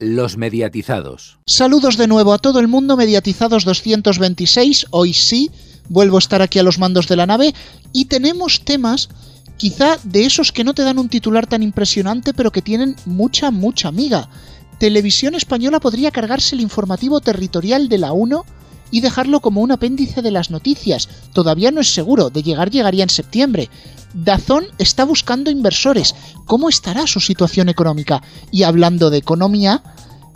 Los mediatizados. Saludos de nuevo a todo el mundo, mediatizados 226. Hoy sí, vuelvo a estar aquí a los mandos de la nave y tenemos temas quizá de esos que no te dan un titular tan impresionante pero que tienen mucha, mucha amiga. Televisión Española podría cargarse el informativo territorial de la 1 y dejarlo como un apéndice de las noticias. Todavía no es seguro, de llegar llegaría en septiembre. Dazón está buscando inversores. ¿Cómo estará su situación económica? Y hablando de economía,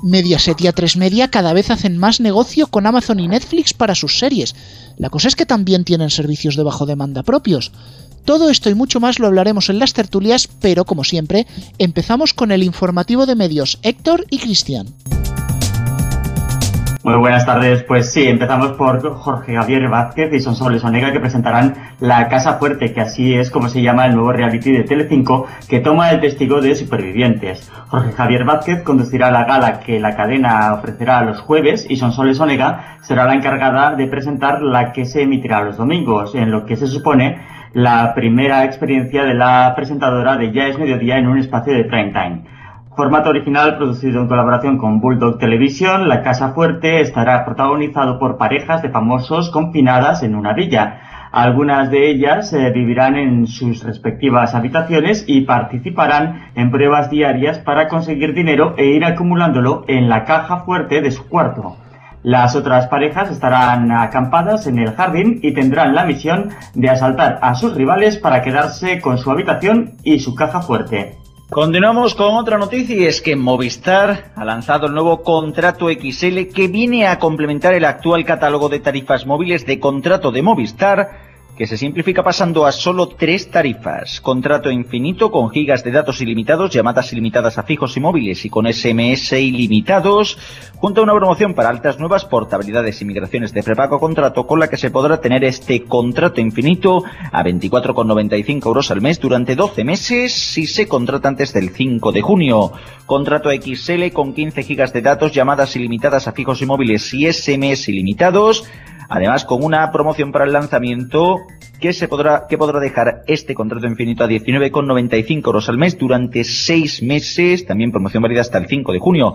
Mediaset y A3 Media cada vez hacen más negocio con Amazon y Netflix para sus series. La cosa es que también tienen servicios de bajo demanda propios. Todo esto y mucho más lo hablaremos en las tertulias, pero como siempre, empezamos con el informativo de medios Héctor y Cristian. Muy buenas tardes. Pues sí, empezamos por Jorge Javier Vázquez y Sonsoles Onega que presentarán La Casa Fuerte, que así es como se llama el nuevo reality de Telecinco que toma el testigo de supervivientes. Jorge Javier Vázquez conducirá la gala que la cadena ofrecerá los jueves y Sonsoles Onega será la encargada de presentar la que se emitirá los domingos, en lo que se supone la primera experiencia de la presentadora de Ya es Mediodía en un espacio de prime time. Formato original producido en colaboración con Bulldog Television, La Casa Fuerte estará protagonizado por parejas de famosos confinadas en una villa. Algunas de ellas eh, vivirán en sus respectivas habitaciones y participarán en pruebas diarias para conseguir dinero e ir acumulándolo en la caja fuerte de su cuarto. Las otras parejas estarán acampadas en el jardín y tendrán la misión de asaltar a sus rivales para quedarse con su habitación y su caja fuerte. Continuamos con otra noticia y es que Movistar ha lanzado el nuevo contrato XL que viene a complementar el actual catálogo de tarifas móviles de contrato de Movistar que se simplifica pasando a solo tres tarifas. Contrato infinito con gigas de datos ilimitados, llamadas ilimitadas a fijos y móviles y con SMS ilimitados, junto a una promoción para altas nuevas portabilidades y migraciones de prepago contrato con la que se podrá tener este contrato infinito a 24,95 euros al mes durante 12 meses si se contrata antes del 5 de junio. Contrato XL con 15 gigas de datos, llamadas ilimitadas a fijos y móviles y SMS ilimitados Además, con una promoción para el lanzamiento que se podrá, que podrá dejar este contrato infinito a 19,95 euros al mes durante seis meses, también promoción válida hasta el 5 de junio.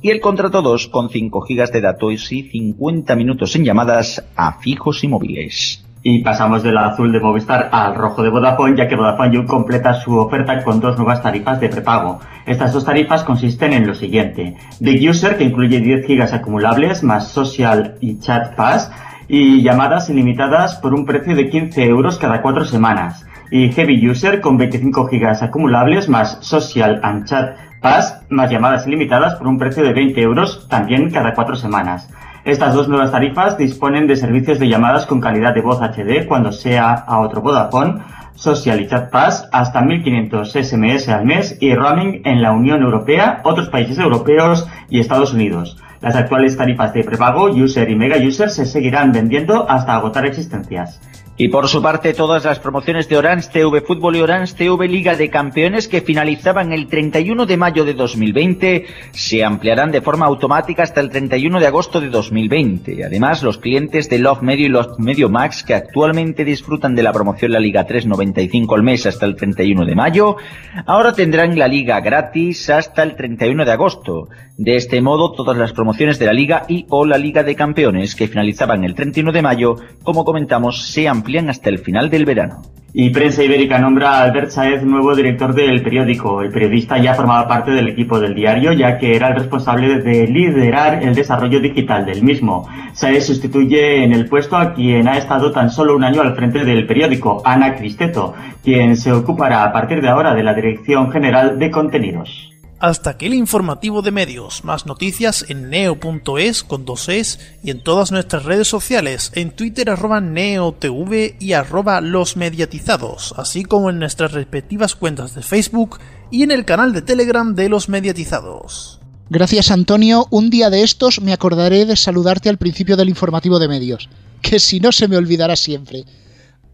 Y el contrato 2 con 5 gigas de datos y 50 minutos en llamadas a fijos y móviles. Y pasamos del azul de Movistar al rojo de Vodafone, ya que Vodafone You completa su oferta con dos nuevas tarifas de prepago. Estas dos tarifas consisten en lo siguiente. Big User, que incluye 10 gigas acumulables, más Social y Chat Pass, y llamadas ilimitadas por un precio de 15 euros cada cuatro semanas. Y Heavy User con 25 gigas acumulables más Social and Chat Pass más llamadas ilimitadas por un precio de 20 euros también cada cuatro semanas. Estas dos nuevas tarifas disponen de servicios de llamadas con calidad de voz HD cuando sea a otro Vodafone, Social y Chat Pass hasta 1500 SMS al mes y roaming en la Unión Europea, otros países europeos y Estados Unidos. Las actuales tarifas de prepago, user y mega user se seguirán vendiendo hasta agotar existencias. Y por su parte, todas las promociones de Orange TV Fútbol y Orange TV Liga de Campeones que finalizaban el 31 de mayo de 2020 se ampliarán de forma automática hasta el 31 de agosto de 2020. Además, los clientes de Love Medio y Love Medio Max que actualmente disfrutan de la promoción La Liga 3.95 al mes hasta el 31 de mayo, ahora tendrán la Liga gratis hasta el 31 de agosto. De este modo, todas las promociones de la Liga y o la Liga de Campeones que finalizaban el 31 de mayo, como comentamos, se ampliarán hasta el final del verano. Y Prensa Ibérica nombra a Albert Saez nuevo director del periódico. El periodista ya formaba parte del equipo del diario, ya que era el responsable de liderar el desarrollo digital del mismo. Saez sustituye en el puesto a quien ha estado tan solo un año al frente del periódico, Ana Cristeto, quien se ocupará a partir de ahora de la Dirección General de Contenidos. Hasta aquí el informativo de medios. Más noticias en neo.es con dos es y en todas nuestras redes sociales, en Twitter arroba neotv y arroba los mediatizados, así como en nuestras respectivas cuentas de Facebook y en el canal de Telegram de los mediatizados. Gracias Antonio, un día de estos me acordaré de saludarte al principio del informativo de medios, que si no se me olvidará siempre.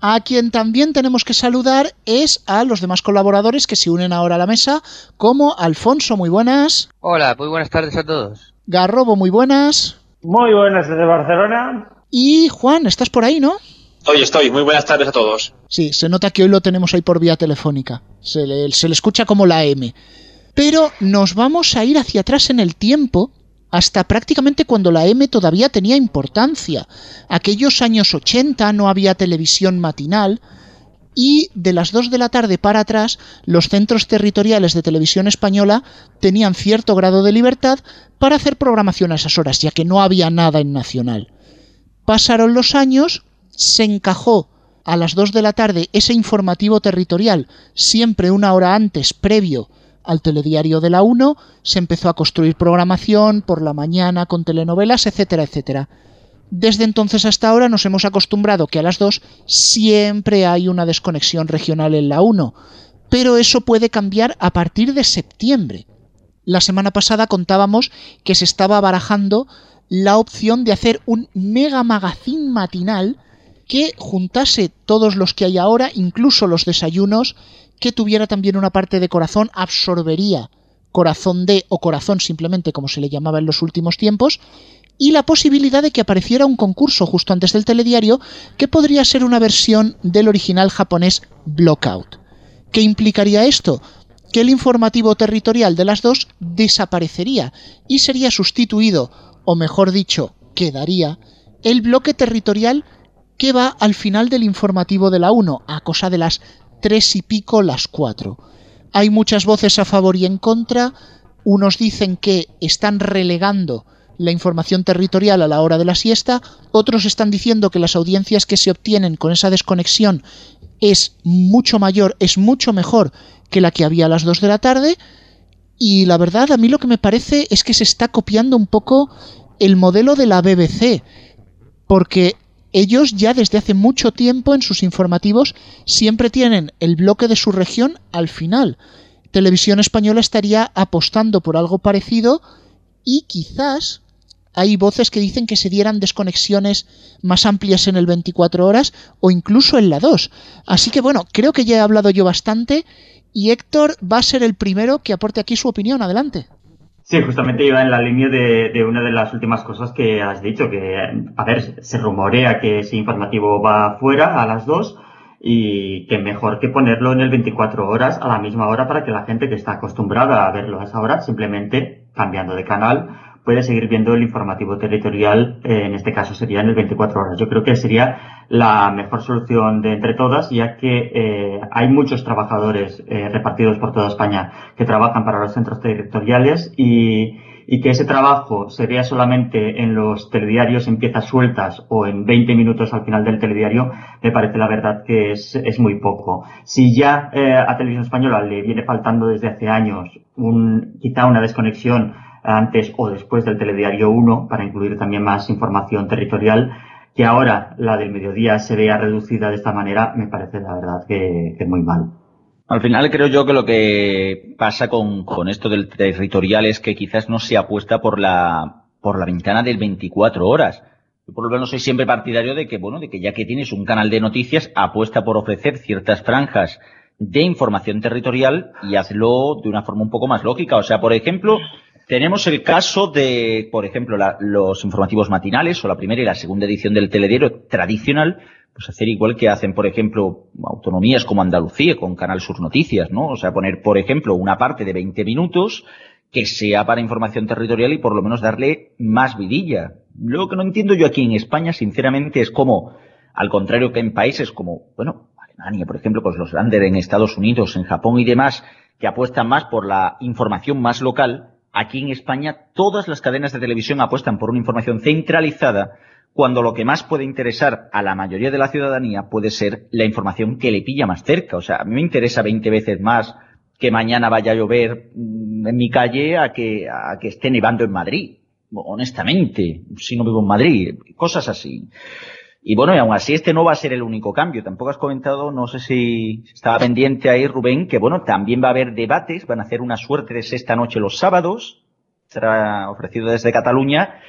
A quien también tenemos que saludar es a los demás colaboradores que se unen ahora a la mesa, como Alfonso, muy buenas. Hola, muy buenas tardes a todos. Garrobo, muy buenas. Muy buenas desde Barcelona. Y Juan, ¿estás por ahí, no? Estoy, estoy. Muy buenas tardes a todos. Sí, se nota que hoy lo tenemos ahí por vía telefónica. Se le, se le escucha como la M. Pero nos vamos a ir hacia atrás en el tiempo hasta prácticamente cuando la M todavía tenía importancia. Aquellos años 80 no había televisión matinal y de las 2 de la tarde para atrás los centros territoriales de televisión española tenían cierto grado de libertad para hacer programación a esas horas, ya que no había nada en nacional. Pasaron los años, se encajó a las 2 de la tarde ese informativo territorial, siempre una hora antes, previo al telediario de la 1, se empezó a construir programación por la mañana con telenovelas, etcétera, etcétera. Desde entonces hasta ahora nos hemos acostumbrado que a las 2 siempre hay una desconexión regional en la 1, pero eso puede cambiar a partir de septiembre. La semana pasada contábamos que se estaba barajando la opción de hacer un mega magazine matinal que juntase todos los que hay ahora, incluso los desayunos, que tuviera también una parte de corazón, absorbería corazón de o corazón simplemente como se le llamaba en los últimos tiempos, y la posibilidad de que apareciera un concurso justo antes del telediario que podría ser una versión del original japonés Blockout. ¿Qué implicaría esto? Que el informativo territorial de las dos desaparecería y sería sustituido, o mejor dicho, quedaría, el bloque territorial que va al final del informativo de la 1, a cosa de las tres y pico, las cuatro. Hay muchas voces a favor y en contra. Unos dicen que están relegando la información territorial a la hora de la siesta, otros están diciendo que las audiencias que se obtienen con esa desconexión es mucho mayor, es mucho mejor que la que había a las 2 de la tarde, y la verdad a mí lo que me parece es que se está copiando un poco el modelo de la BBC, porque ellos ya desde hace mucho tiempo en sus informativos siempre tienen el bloque de su región al final. Televisión Española estaría apostando por algo parecido y quizás hay voces que dicen que se dieran desconexiones más amplias en el 24 horas o incluso en la 2. Así que bueno, creo que ya he hablado yo bastante y Héctor va a ser el primero que aporte aquí su opinión. Adelante. Sí, justamente iba en la línea de, de, una de las últimas cosas que has dicho, que, a ver, se rumorea que ese informativo va fuera a las 2 y que mejor que ponerlo en el 24 horas a la misma hora para que la gente que está acostumbrada a verlo a esa hora, simplemente cambiando de canal, puede seguir viendo el informativo territorial, eh, en este caso sería en el 24 horas. Yo creo que sería la mejor solución de entre todas, ya que eh, hay muchos trabajadores eh, repartidos por toda España que trabajan para los centros territoriales y, y que ese trabajo sería solamente en los telediarios en piezas sueltas o en 20 minutos al final del telediario, me parece la verdad que es, es muy poco. Si ya a Televisión Española le viene faltando desde hace años un, quizá una desconexión antes o después del telediario 1 para incluir también más información territorial, que ahora la del mediodía se vea reducida de esta manera, me parece la verdad que, muy mal. Al final creo yo que lo que pasa con, con esto del territorial es que quizás no se apuesta por la, por la ventana del 24 horas. Yo por lo menos soy siempre partidario de que, bueno, de que ya que tienes un canal de noticias, apuesta por ofrecer ciertas franjas de información territorial y hazlo de una forma un poco más lógica. O sea, por ejemplo, tenemos el caso de, por ejemplo, la, los informativos matinales o la primera y la segunda edición del telediario tradicional, pues hacer igual que hacen, por ejemplo, autonomías como Andalucía con Canal Sur Noticias, ¿no? O sea, poner, por ejemplo, una parte de 20 minutos que sea para información territorial y por lo menos darle más vidilla. Lo que no entiendo yo aquí en España, sinceramente, es como, al contrario que en países como, bueno, Alemania, por ejemplo, pues los grandes en Estados Unidos, en Japón y demás, que apuestan más por la información más local, Aquí en España todas las cadenas de televisión apuestan por una información centralizada cuando lo que más puede interesar a la mayoría de la ciudadanía puede ser la información que le pilla más cerca. O sea, a mí me interesa 20 veces más que mañana vaya a llover mm, en mi calle a que, a que esté nevando en Madrid. Honestamente, si no vivo en Madrid, cosas así. Y bueno, y aún así este no va a ser el único cambio. Tampoco has comentado, no sé si estaba pendiente ahí Rubén, que bueno, también va a haber debates, van a hacer una suerte de sexta noche los sábados, será ofrecido desde Cataluña,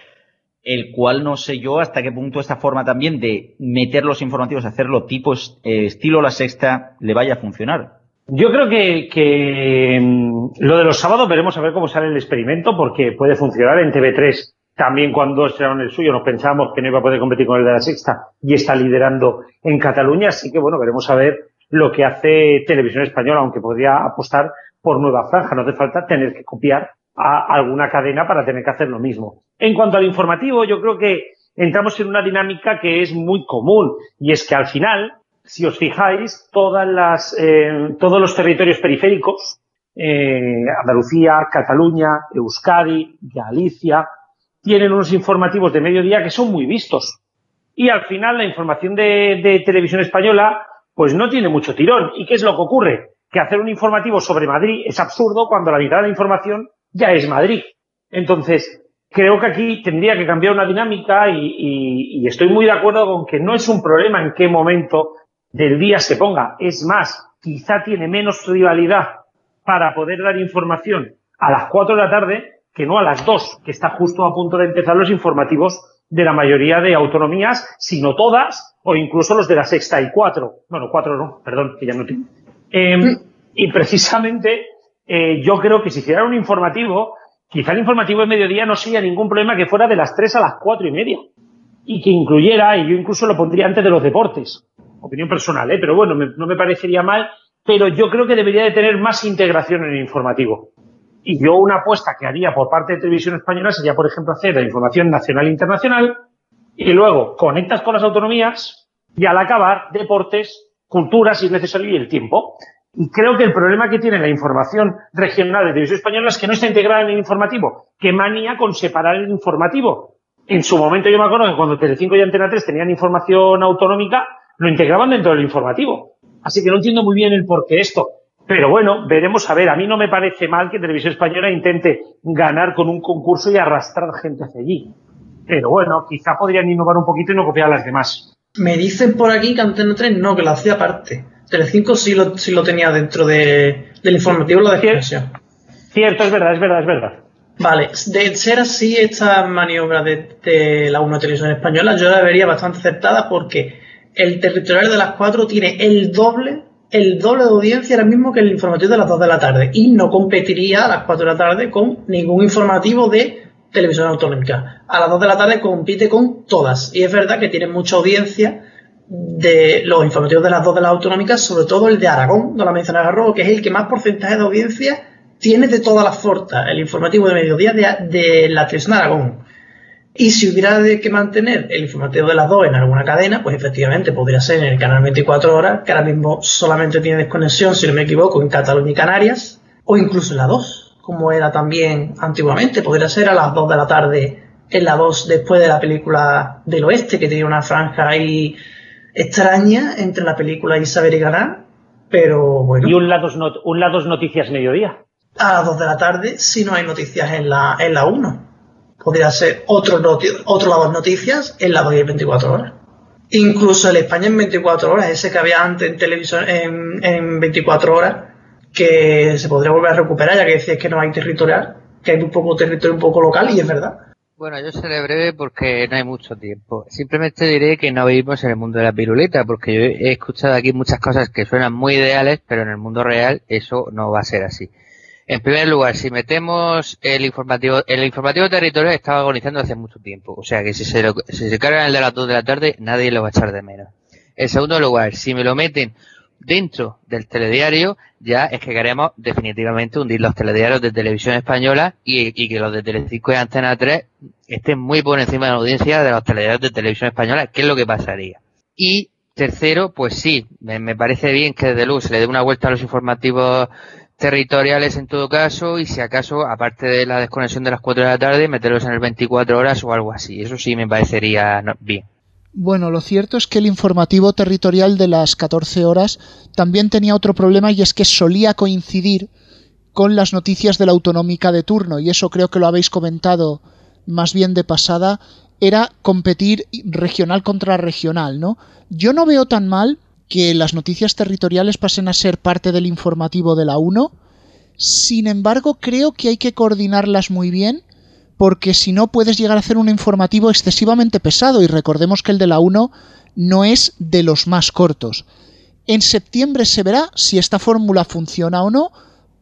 el cual no sé yo hasta qué punto esta forma también de meter los informativos, hacerlo tipo eh, estilo la sexta, le vaya a funcionar. Yo creo que, que mm, lo de los sábados veremos a ver cómo sale el experimento, porque puede funcionar en TV3 también cuando estrenaron el suyo nos pensábamos que no iba a poder competir con el de la sexta y está liderando en Cataluña, así que bueno, veremos a ver lo que hace Televisión Española, aunque podría apostar por nueva franja. No hace falta tener que copiar a alguna cadena para tener que hacer lo mismo. En cuanto al informativo, yo creo que entramos en una dinámica que es muy común y es que al final, si os fijáis, todas las, eh, todos los territorios periféricos, eh, Andalucía, Cataluña, Euskadi, Galicia, tienen unos informativos de mediodía que son muy vistos. Y al final la información de, televisión española pues no tiene mucho tirón. ¿Y qué es lo que ocurre? Que hacer un informativo sobre Madrid es absurdo cuando la mitad de la información ya es Madrid. Entonces, creo que aquí tendría que cambiar una dinámica y, estoy muy de acuerdo con que no es un problema en qué momento del día se ponga. Es más, quizá tiene menos rivalidad para poder dar información a las 4 de la tarde que no a las 2, que está justo a punto de empezar los informativos de la mayoría de autonomías, sino todas, o incluso los de la sexta y cuatro. Bueno, cuatro no, perdón, que ya no tengo. Em, y precisamente eh, yo creo que si hiciera un informativo, quizá el informativo de mediodía no sería ningún problema que fuera de las 3 a las cuatro y media. Y que incluyera, y yo incluso lo pondría antes de los deportes. Opinión personal, ¿eh? pero bueno, no me parecería mal, pero yo creo que debería de tener más integración en el informativo. Y yo una apuesta que haría por parte de Televisión Española sería, por ejemplo, hacer la información nacional e internacional y luego conectas con las autonomías y al acabar deportes, cultura, si es necesario, y el tiempo. Y creo que el problema que tiene la información regional de Televisión Española es que no está integrada en el informativo. Qué manía con separar el informativo. En su momento yo me acuerdo que cuando Telecinco y Antena 3 tenían información autonómica, lo integraban dentro del informativo. Así que no entiendo muy bien el por qué esto. Pero bueno, veremos a ver. A mí no me parece mal que Televisión Española intente ganar con un concurso y arrastrar gente hacia allí. Pero bueno, quizá podrían innovar un poquito y no copiar a las demás. Me dicen por aquí que Antena 3 no, que lo hacía aparte. Telecinco sí lo, sí lo tenía dentro de, del informativo, lo de expresión. Cierto, es verdad, es verdad, es verdad. Vale, de ser así esta maniobra de, la 1 Televisión Española, yo la vería bastante aceptada porque el territorial de las 4 tiene el doble, el doble de audiencia ahora mismo que el informativo de las 2 de la tarde y no competiría a las 4 de la tarde con ningún informativo de televisión autonómica. A las 2 de la tarde compite con todas y es verdad que tiene mucha audiencia de los informativos de las dos de las autonómicas, sobre todo el de Aragón, no la mencionaba Robo, que es el que más porcentaje de audiencia tiene de todas las fortas, el informativo de mediodía de, la televisión de Aragón. Y si hubiera de que mantener el informativo de las dos en alguna cadena, pues efectivamente podría ser en el canal 24 horas, que ahora mismo solamente tiene desconexión, si no me equivoco, en Cataluña y Canarias, o incluso en la 2, como era también antiguamente, podría ser a las 2 de la tarde en la 2 después de la película del oeste, que tenía una franja ahí extraña entre la película y saber y ganar, pero bueno. ¿Y un Lados, un lados Noticias Mediodía? A las 2 de la tarde, si no hay noticias en la, en la 1. Podría ser otro, otro Lados Noticias en la 2 y 24 horas. Incluso el España en 24 horas, ese que había antes en televisión en, en 24 horas, que se podría volver a recuperar, ya que decías que no hay territorial, que hay un poco territorio un poco local, y es verdad. Bueno, yo seré breve porque no hay mucho tiempo. Simplemente diré que no vivimos en el mundo de la piruleta, porque yo he escuchado aquí muchas cosas que suenan muy ideales, pero en el mundo real eso no va a ser así. En primer lugar, si metemos el informativo, el informativo territorial estaba agonizando hace mucho tiempo, o sea que si se, lo, si se cargan el de las 2 de la tarde, nadie lo va a echar de menos. En segundo lugar, si me lo meten dentro del telediario, ya es que queremos definitivamente hundir los telediarios de televisión española y, que los de Telecinco y Antena 3 estén muy por encima de la audiencia de los telediarios de televisión española, ¿qué es lo que pasaría? Y tercero, pues sí, me, parece bien que desde luego se le dé una vuelta a los informativos territoriales en todo caso y si acaso, aparte de la desconexión de las 4 de la tarde, meterlos en el 24 horas o algo así. Eso sí me parecería bien. Bueno, lo cierto es que el informativo territorial de las 14 horas también tenía otro problema y es que solía coincidir con las noticias de la autonómica de turno y eso creo que lo habéis comentado más bien de pasada, era competir regional contra regional, ¿no? Yo no veo tan mal que las noticias territoriales pasen a ser parte del informativo de la 1, sin embargo creo que hay que coordinarlas muy bien porque si no puedes llegar a hacer un informativo excesivamente pesado y recordemos que el de la 1 no es de los más cortos. En septiembre se verá si esta fórmula funciona o no,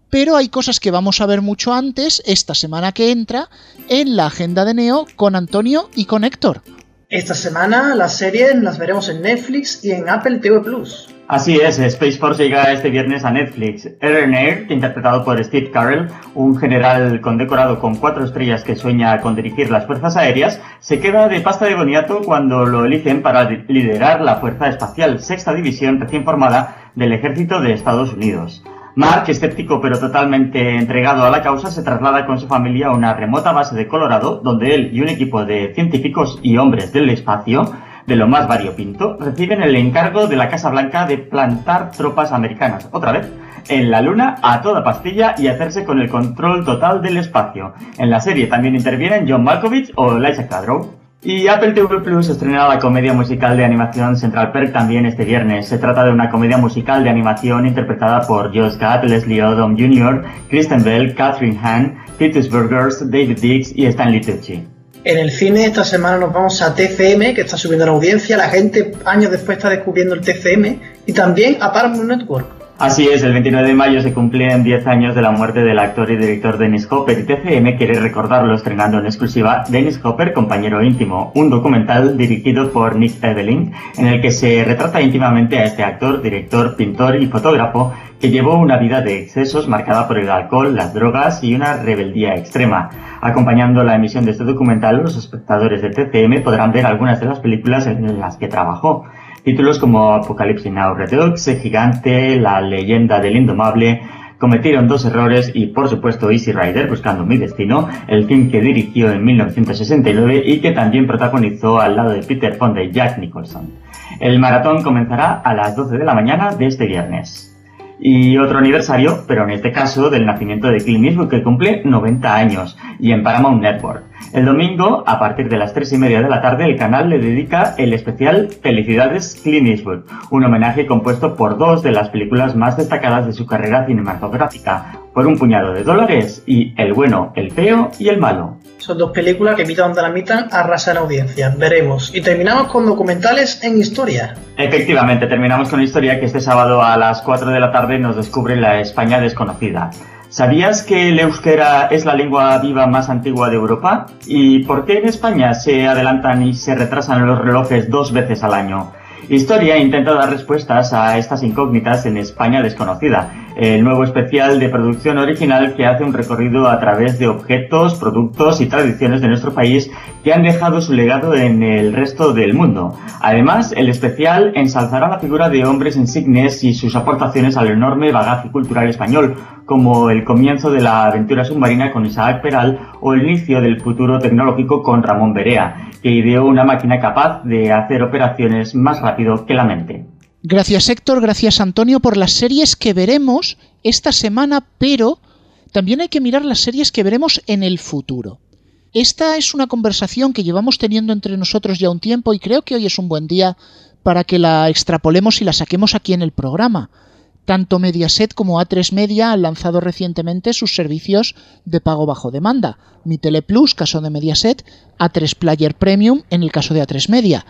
pero hay cosas que vamos a ver mucho antes, esta semana que entra, en la agenda de Neo con Antonio y con Héctor. Esta semana las series las veremos en Netflix y en Apple TV Plus. Así es, Space Force llega este viernes a Netflix. Aaron Air, interpretado por Steve Carell, un general condecorado con cuatro estrellas que sueña con dirigir las fuerzas aéreas, se queda de pasta de boniato cuando lo eligen para liderar la Fuerza Espacial Sexta División recién formada del Ejército de Estados Unidos. Mark, escéptico pero totalmente entregado a la causa, se traslada con su familia a una remota base de Colorado, donde él y un equipo de científicos y hombres del espacio, de lo más variopinto, reciben el encargo de la Casa Blanca de plantar tropas americanas, otra vez, en la Luna a toda pastilla y hacerse con el control total del espacio. En la serie también intervienen John Malkovich o Liza Kudrow. Y Apple TV Plus estrena la comedia musical de animación Central Perk también este viernes. Se trata de una comedia musical de animación interpretada por Josh Gad, Leslie Odom Jr., Kristen Bell, Catherine Hahn, Titus Burgers, David Dix y Stanley Tucci. En el cine esta semana nos vamos a TCM, que está subiendo la audiencia. La gente años después está descubriendo el TCM. Y también a Paramount Network. Así es, el 29 de mayo se cumplen 10 años de la muerte del actor y director Dennis Hopper y TCM quiere recordarlo estrenando en exclusiva Dennis Hopper, compañero íntimo, un documental dirigido por Nick Evelyn en el que se retrata íntimamente a este actor, director, pintor y fotógrafo que llevó una vida de excesos marcada por el alcohol, las drogas y una rebeldía extrema. Acompañando la emisión de este documental, los espectadores de TCM podrán ver algunas de las películas en las que trabajó. Títulos como Apocalipsis Now Redux, El Gigante, La Leyenda del Indomable, cometieron dos errores y por supuesto Easy Rider, Buscando mi Destino, el film que dirigió en 1969 y que también protagonizó al lado de Peter Fonda y Jack Nicholson. El maratón comenzará a las 12 de la mañana de este viernes. Y otro aniversario, pero en este caso del nacimiento de Clint Eastwood que cumple 90 años y en Paramount Network. El domingo, a partir de las 3 y media de la tarde, el canal le dedica el especial Felicidades Clint Eastwood, un homenaje compuesto por dos de las películas más destacadas de su carrera cinematográfica, Por un puñado de dólares y El bueno, el feo y el malo. Son dos películas que mitad donde la mitad arrasan audiencia. Veremos. Y terminamos con documentales en historia. Efectivamente, terminamos con historia que este sábado a las 4 de la tarde nos descubre la España desconocida. ¿Sabías que el euskera es la lengua viva más antigua de Europa? ¿Y por qué en España se adelantan y se retrasan los relojes dos veces al año? Historia intenta dar respuestas a estas incógnitas en España desconocida, el nuevo especial de producción original que hace un recorrido a través de objetos, productos y tradiciones de nuestro país que han dejado su legado en el resto del mundo. Además, el especial ensalzará la figura de hombres insignes y sus aportaciones al enorme bagaje cultural español, como el comienzo de la aventura submarina con Isaac Peral o el inicio del futuro tecnológico con Ramón Berea, que ideó una máquina capaz de hacer operaciones más Gracias Héctor, gracias Antonio por las series que veremos esta semana, pero también hay que mirar las series que veremos en el futuro. Esta es una conversación que llevamos teniendo entre nosotros ya un tiempo y creo que hoy es un buen día para que la extrapolemos y la saquemos aquí en el programa. Tanto Mediaset como A3 Media han lanzado recientemente sus servicios de pago bajo demanda. Mi Tele Plus, caso de Mediaset, A3 Player Premium, en el caso de A3 Media.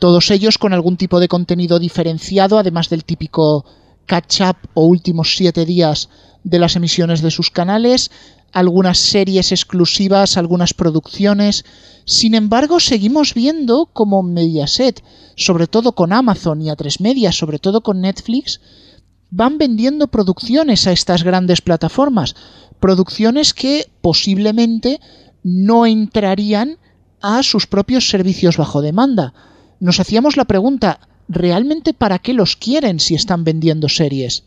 Todos ellos con algún tipo de contenido diferenciado, además del típico catch-up o últimos siete días de las emisiones de sus canales, algunas series exclusivas, algunas producciones. Sin embargo, seguimos viendo como Mediaset, sobre todo con Amazon y A3 Media, sobre todo con Netflix, van vendiendo producciones a estas grandes plataformas, producciones que posiblemente no entrarían a sus propios servicios bajo demanda. Nos hacíamos la pregunta, ¿realmente para qué los quieren si están vendiendo series?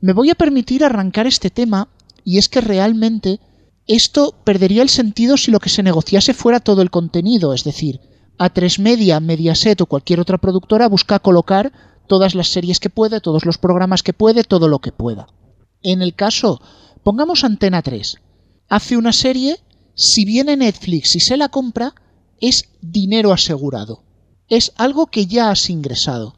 Me voy a permitir arrancar este tema y es que realmente esto perdería el sentido si lo que se negociase fuera todo el contenido, es decir, A3 Media, Mediaset o cualquier otra productora busca colocar todas las series que puede, todos los programas que puede, todo lo que pueda. En el caso, pongamos Antena 3. Hace una serie, si viene Netflix y se la compra, es dinero asegurado. Es algo que ya has ingresado.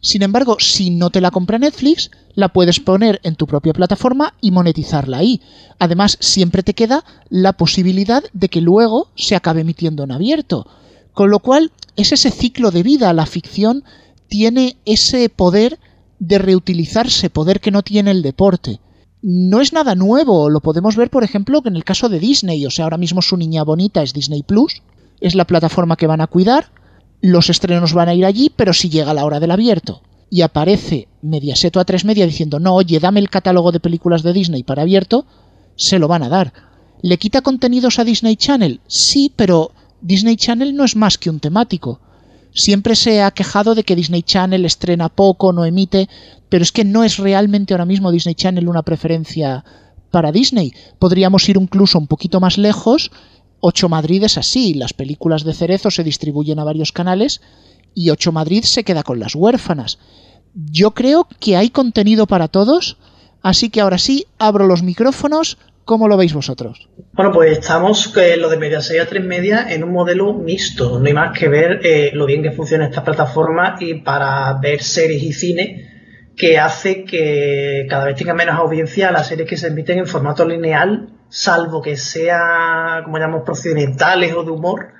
Sin embargo, si no te la compra Netflix, la puedes poner en tu propia plataforma y monetizarla ahí. Además, siempre te queda la posibilidad de que luego se acabe emitiendo en abierto. Con lo cual, es ese ciclo de vida. La ficción tiene ese poder de reutilizarse, poder que no tiene el deporte. No es nada nuevo, lo podemos ver por ejemplo en el caso de Disney, o sea, ahora mismo su niña bonita es Disney Plus, es la plataforma que van a cuidar, los estrenos van a ir allí, pero si llega la hora del abierto y aparece Mediaset o A3 Media diciendo, no, oye, dame el catálogo de películas de Disney para abierto, se lo van a dar. ¿Le quita contenidos a Disney Channel? Sí, pero Disney Channel no es más que un temático. Siempre se ha quejado de que Disney Channel estrena poco, no emite, pero es que no es realmente ahora mismo Disney Channel una preferencia para Disney. Podríamos ir incluso un poquito más lejos 8 Madrid es así, las películas de Cerezo se distribuyen a varios canales y 8 Madrid se queda con las huérfanas. Yo creo que hay contenido para todos, así que ahora sí, abro los micrófonos. ¿Cómo lo veis vosotros? Bueno, pues estamos en lo de Mediaset a 3 Media en un modelo mixto. No hay más que ver eh, lo bien que funciona esta plataforma y para ver series y cine que hace que cada vez tenga menos audiencia las series que se emiten en formato lineal salvo que sea, como llamamos, procedimentales o de humor,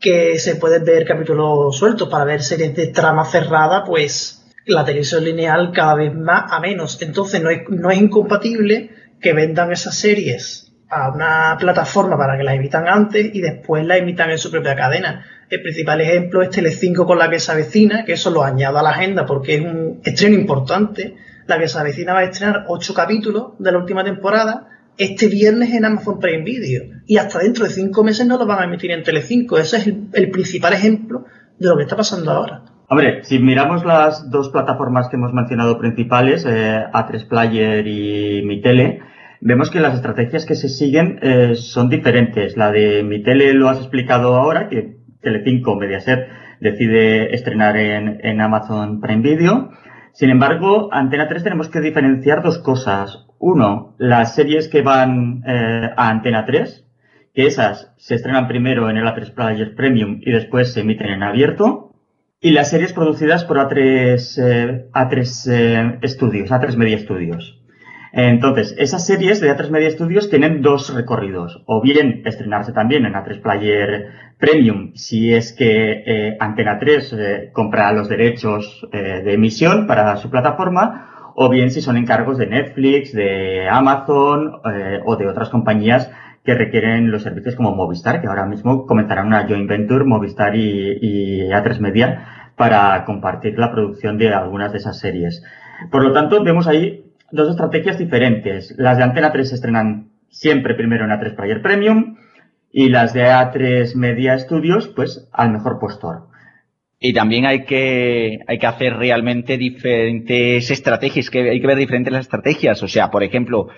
que se pueden ver capítulos sueltos para ver series de trama cerrada, pues la televisión lineal cada vez más a menos. Entonces no es, no es incompatible que vendan esas series a una plataforma para que las emitan antes y después las emitan en su propia cadena. El principal ejemplo es Telecinco con la que se avecina, que eso lo añado a la agenda porque es un estreno importante. La que se avecina va a estrenar ocho capítulos de la última temporada este viernes en Amazon Prime Video y hasta dentro de cinco meses no lo van a emitir en Telecinco. Ese es el, principal ejemplo de lo que está pasando ahora. Hombre, si miramos las dos plataformas que hemos mencionado principales, eh, A3 Player y Mi Tele, vemos que las estrategias que se siguen eh, son diferentes. La de Mi Tele lo has explicado ahora, que Telecinco Mediaset decide estrenar en, en Amazon Prime Video. Sin embargo, Antena 3 tenemos que diferenciar dos cosas. Uno, las series que van eh, a Antena 3, que esas se estrenan primero en el A3 Player Premium y después se emiten en abierto. Y las series producidas por A3, eh, A3 eh, Studios, A3 Media Studios. Entonces, esas series de A3 Media Studios tienen dos recorridos. O bien estrenarse también en A3 Player Premium, si es que eh, Antena 3 eh, compra los derechos de emisión para su plataforma, o bien si son encargos de Netflix, de Amazon o de otras compañías que requieren los servicios como Movistar, que ahora mismo comenzarán una joint venture Movistar y, y A3 Media para compartir la producción de algunas de esas series. Por lo tanto, vemos ahí dos estrategias diferentes. Las de Antena 3 se estrenan siempre primero en A3 Player Premium y las de A3 Media Studios, pues al mejor postor. Y también hay que, hay que hacer realmente diferentes estrategias, que hay que ver diferentes las estrategias. O sea, por ejemplo,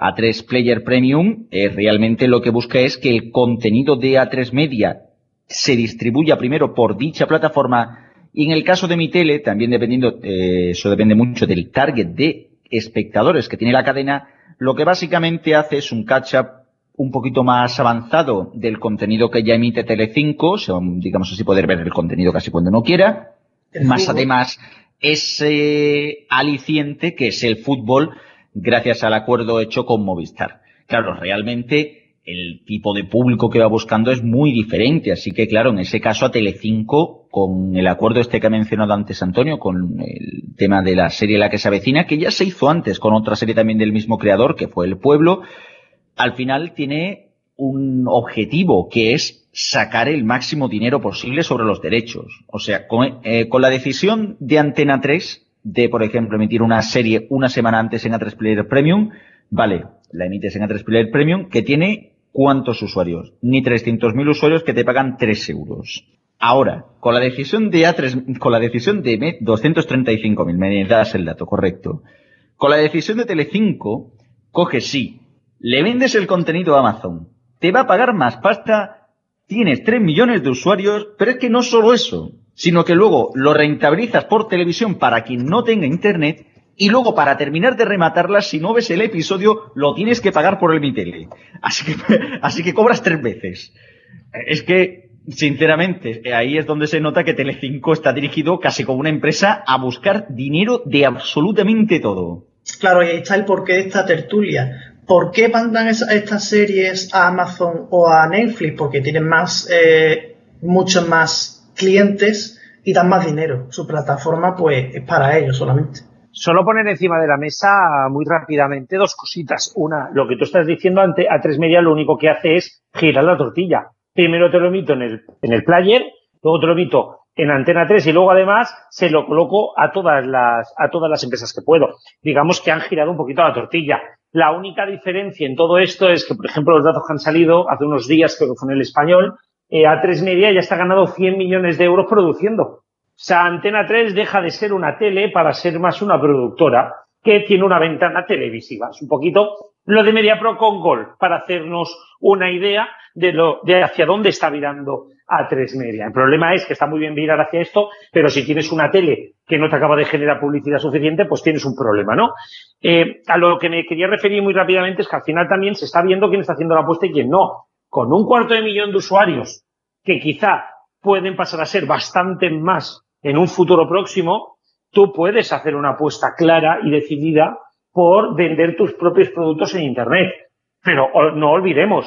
A3 Player Premium eh, realmente lo que busca es que el contenido de A3 Media se distribuya primero por dicha plataforma y en el caso de mi tele, también dependiendo, eh, eso depende mucho del target de espectadores que tiene la cadena, lo que básicamente hace es un catch-up un poquito más avanzado del contenido que ya emite Telecinco, o digamos así, poder ver el contenido casi cuando no quiera. más además ese aliciente que es el fútbol gracias al acuerdo hecho con Movistar. Claro, realmente el tipo de público que va buscando es muy diferente. Así que, claro, en ese caso a Telecinco, con el acuerdo este que ha mencionado antes Antonio, con el tema de la serie La que se avecina, que ya se hizo antes con otra serie también del mismo creador, que fue El Pueblo, al final tiene un objetivo, que es sacar el máximo dinero posible sobre los derechos. O sea, con, eh, la decisión de Antena 3 de, por ejemplo, emitir una serie una semana antes en A3 Player Premium, vale, la emites en A3 Player Premium, que tiene cuántos usuarios, ni 300.000 usuarios que te pagan 3 euros. Ahora, con la decisión de A3, con la decisión de 235.000, me das el dato correcto. Con la decisión de Telecinco, coges sí, le vendes el contenido a Amazon, te va a pagar más pasta, tienes 3 millones de usuarios, pero es que no solo eso, sino que luego lo rentabilizas por televisión para quien no tenga internet y luego para terminar de rematarla, si no ves el episodio, lo tienes que pagar por el Mitele. Así que, así que cobras tres veces. Es que, sinceramente, ahí es donde se nota que Telecinco está dirigido casi como una empresa a buscar dinero de absolutamente todo. Claro, y ahí está el porqué de esta tertulia. ¿Por qué mandan estas series a Amazon o a Netflix? Porque tienen más, eh, muchos más clientes y dan más dinero. Su plataforma, pues, es para ellos solamente. Solo poner encima de la mesa muy rápidamente dos cositas. Una, lo que tú estás diciendo ante a tres media lo único que hace es girar la tortilla. Primero te lo emito en el, en el player luego te lo emito en Antena 3 y luego además se lo coloco a todas las, a todas las empresas que puedo. Digamos que han girado un poquito la tortilla. La única diferencia en todo esto es que, por ejemplo, los datos que han salido hace unos días, creo que fue en el español, eh, A3 Media ya está ganando 100 millones de euros produciendo. O sea, Antena 3 deja de ser una tele para ser más una productora que tiene una ventana televisiva. Es un poquito lo de MediaPro con Gol, para hacernos una idea de, lo, de hacia dónde está virando A3 Media. El problema es que está muy bien virar hacia esto, pero si tienes una tele que no te acaba de generar publicidad suficiente, pues tienes un problema, ¿no? Eh, a lo que me quería referir muy rápidamente es que al final también se está viendo quién está haciendo la apuesta y quién no. Con un cuarto de millón de usuarios, que quizá pueden pasar a ser bastante más en un futuro próximo, tú puedes hacer una apuesta clara y decidida por vender tus propios productos en Internet. Pero no olvidemos,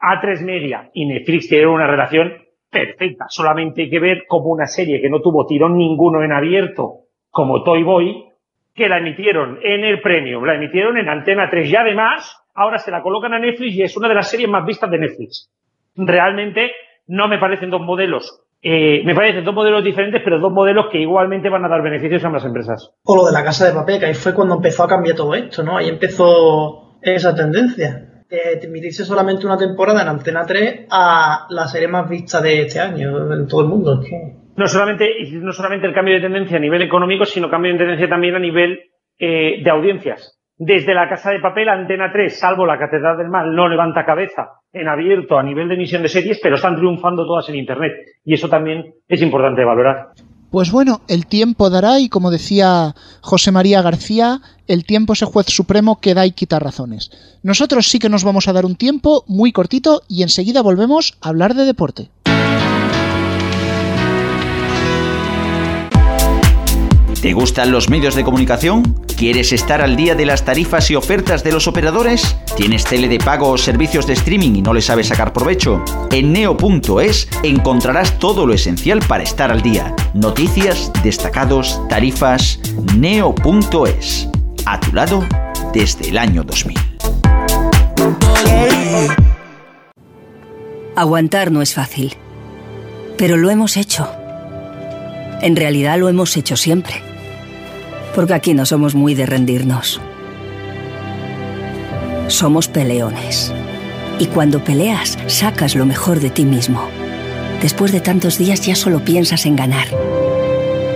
A3 Media y Netflix tienen una relación perfecta. Solamente hay que ver como una serie que no tuvo tirón ninguno en abierto, como Toy Boy, que la emitieron en el Premium, la emitieron en Antena 3 y además ahora se la colocan a Netflix y es una de las series más vistas de Netflix. Realmente no me parecen dos modelos eh, me parecen dos modelos diferentes, pero dos modelos que igualmente van a dar beneficios a ambas empresas. O lo de la casa de papel, que ahí fue cuando empezó a cambiar todo esto, ¿no? Ahí empezó esa tendencia. De emitirse solamente una temporada en Antena 3 a la serie más vista de este año en todo el mundo. No solamente, no solamente el cambio de tendencia a nivel económico, sino cambio de tendencia también a nivel eh, de audiencias. Desde la Casa de Papel, Antena 3, salvo la Catedral del Mal, no levanta cabeza en abierto a nivel de emisión de series, pero están triunfando todas en Internet. Y eso también es importante valorar. Pues bueno, el tiempo dará y como decía José María García, el tiempo es el juez supremo que da y quita razones. Nosotros sí que nos vamos a dar un tiempo muy cortito y enseguida volvemos a hablar de deporte. ¿Te gustan los medios de comunicación? ¿Quieres estar al día de las tarifas y ofertas de los operadores? ¿Tienes tele de pago o servicios de streaming y no le sabes sacar provecho? En neo.es encontrarás todo lo esencial para estar al día. Noticias, destacados, tarifas. Neo.es. A tu lado desde el año 2000. Aguantar no es fácil, pero lo hemos hecho. En realidad lo hemos hecho siempre porque aquí no somos muy de rendirnos. Somos peleones. Y cuando peleas, sacas lo mejor de ti mismo. Después de tantos días ya solo piensas en ganar,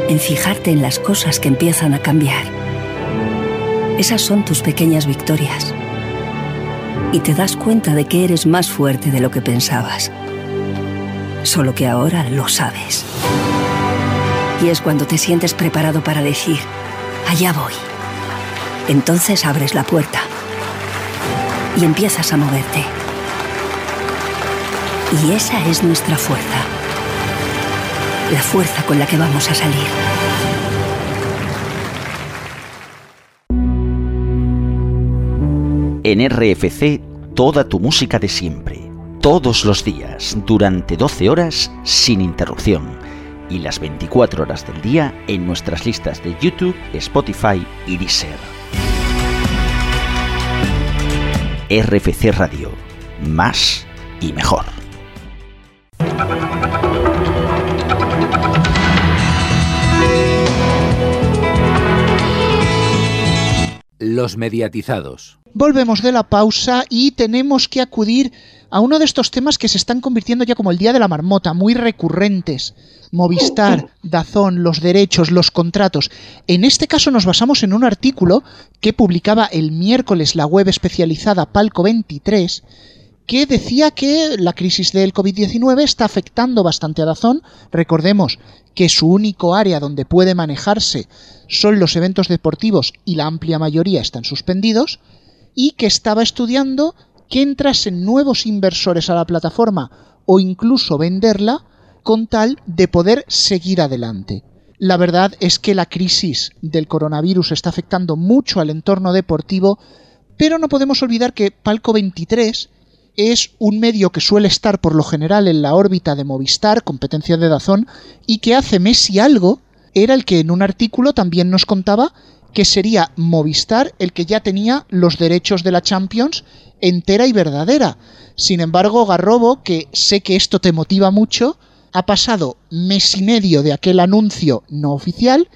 en fijarte en las cosas que empiezan a cambiar. Esas son tus pequeñas victorias. Y te das cuenta de que eres más fuerte de lo que pensabas. Solo que ahora lo sabes. Y es cuando te sientes preparado para decir, Allá voy. Entonces abres la puerta y empiezas a moverte. Y esa es nuestra fuerza. La fuerza con la que vamos a salir. En RFC, toda tu música de siempre. Todos los días, durante 12 horas, sin interrupción y las 24 horas del día en nuestras listas de YouTube, Spotify y Deezer. RFC Radio. Más y mejor. Los mediatizados. Volvemos de la pausa y tenemos que acudir a uno de estos temas que se están convirtiendo ya como el día de la marmota, muy recurrentes. Movistar, Dazón, los derechos, los contratos. En este caso nos basamos en un artículo que publicaba el miércoles la web especializada Palco 23 que decía que la crisis del COVID-19 está afectando bastante a Dazón. Recordemos que su único área donde puede manejarse son los eventos deportivos y la amplia mayoría están suspendidos y que estaba estudiando que entrasen nuevos inversores a la plataforma o incluso venderla con tal de poder seguir adelante. La verdad es que la crisis del coronavirus está afectando mucho al entorno deportivo, pero no podemos olvidar que Palco 23 es un medio que suele estar por lo general en la órbita de Movistar, competencia de Dazón, y que hace mes y algo era el que en un artículo también nos contaba que sería Movistar el que ya tenía los derechos de la Champions entera y verdadera. Sin embargo, Garrobo, que sé que esto te motiva mucho, Ha pasado mes y medio de aquel anuncio no oficial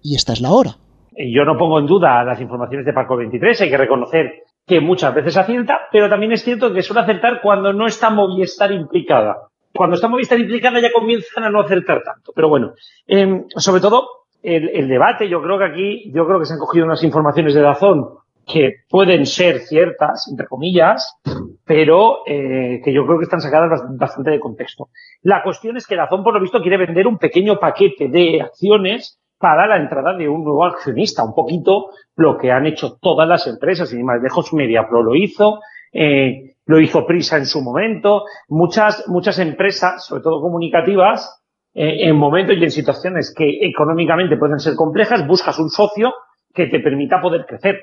y esta es la hora. Yo no pongo en duda las informaciones de Paco 23, hay que reconocer que muchas veces acierta, pero también es cierto que suele acertar cuando no está Movistar implicada. Cuando está Movistar implicada ya comienzan a no acertar tanto. Pero bueno, em, sobre todo el, debate, yo creo que aquí, yo creo que se han cogido unas informaciones de Dazón que pueden ser ciertas, entre comillas, pero eh, que yo creo que están sacadas bastante de contexto. La cuestión es que Dazón, por lo visto, quiere vender un pequeño paquete de acciones para la entrada de un nuevo accionista, un poquito lo que han hecho todas las empresas, y más lejos MediaPro lo hizo, eh, lo hizo Prisa en su momento, muchas, muchas empresas, sobre todo comunicativas, eh, en momentos y en situaciones que económicamente pueden ser complejas, buscas un socio que te permita poder crecer,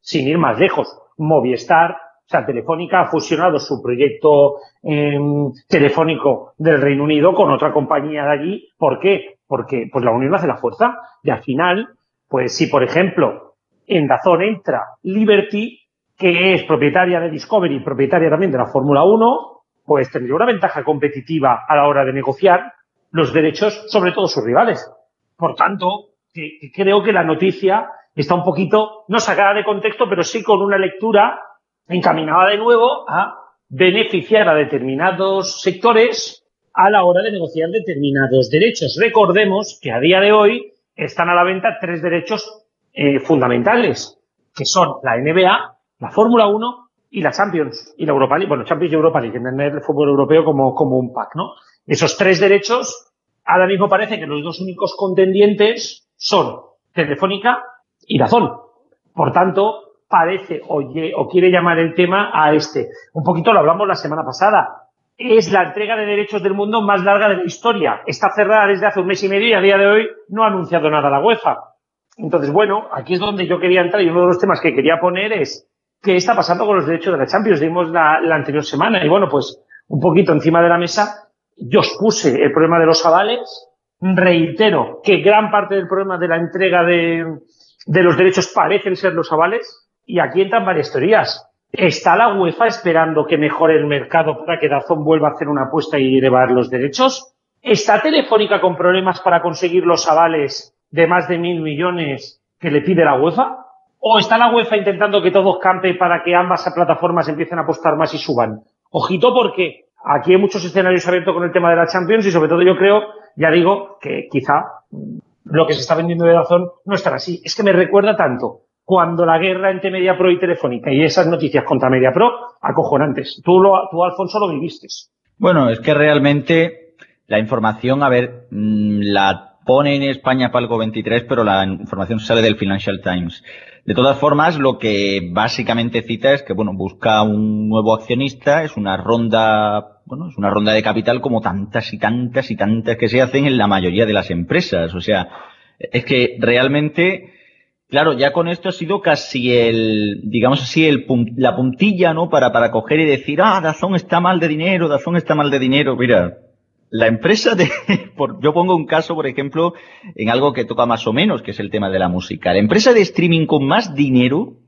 sin ir más lejos. Movistar, o sea, Telefónica ha fusionado su proyecto em, telefónico del Reino Unido con otra compañía de allí. ¿Por qué? porque pues la unión hace la fuerza y al final, pues si por ejemplo en Dazón entra Liberty, que es propietaria de Discovery propietaria también de la Fórmula 1, pues tendría una ventaja competitiva a la hora de negociar los derechos, sobre todo sus rivales. Por tanto, creo que la noticia está un poquito, no sacada de contexto, pero sí con una lectura encaminada de nuevo a beneficiar a determinados sectores a la hora de negociar determinados derechos. Recordemos que a día de hoy están a la venta tres derechos eh, fundamentales, que son la NBA, la Fórmula 1 y la Champions y la Europa League. Bueno, Champions y Europa League, entender el fútbol europeo como, como un pack, ¿no? Esos tres derechos, ahora mismo parece que los dos únicos contendientes son Telefónica y Dazón. Por tanto, parece o, o quiere llamar el tema a este. Un poquito lo hablamos la semana pasada es la entrega de derechos del mundo más larga de la historia. Está cerrada desde hace un mes y medio y a día de hoy no ha anunciado nada la UEFA. Entonces, bueno, aquí es donde yo quería entrar y uno de los temas que quería poner es qué está pasando con los derechos de la Champions. Dimos la, anterior semana y bueno, pues un poquito encima de la mesa yo os puse el problema de los avales. Reitero que gran parte del problema de la entrega de, de los derechos parecen ser los avales y aquí entran varias teorías. ¿Está la UEFA esperando que mejore el mercado para que Dazón vuelva a hacer una apuesta y llevar los derechos? ¿Está Telefónica con problemas para conseguir los avales de más de mil millones que le pide la UEFA? ¿O está la UEFA intentando que todos campe para que ambas plataformas empiecen a apostar más y suban? Ojito porque aquí hay muchos escenarios abiertos con el tema de la Champions y sobre todo yo creo, ya digo, que quizá lo que se está vendiendo de Dazón no estará así. Es que me recuerda tanto cuando la guerra entre MediaPro y Telefónica y esas noticias contra MediaPro, acojonantes. Tú, lo, tú Alfonso, lo viviste. Bueno, es que realmente la información, a ver, mm, la pone en España Palco 23, pero la información sale del Financial Times. De todas formas, lo que básicamente cita es que, bueno, busca un nuevo accionista, es una ronda, bueno, es una ronda de capital como tantas y tantas y tantas que se hacen en la mayoría de las empresas. O sea, es que realmente Claro, ya con esto ha sido casi el, digamos así, el, la puntilla, ¿no? Para, para coger y decir, ah, Dazón está mal de dinero, Dazón está mal de dinero. Mira, la empresa de, yo pongo un caso, por ejemplo, en algo que toca más o menos, que es el tema de la música. La empresa de streaming con más dinero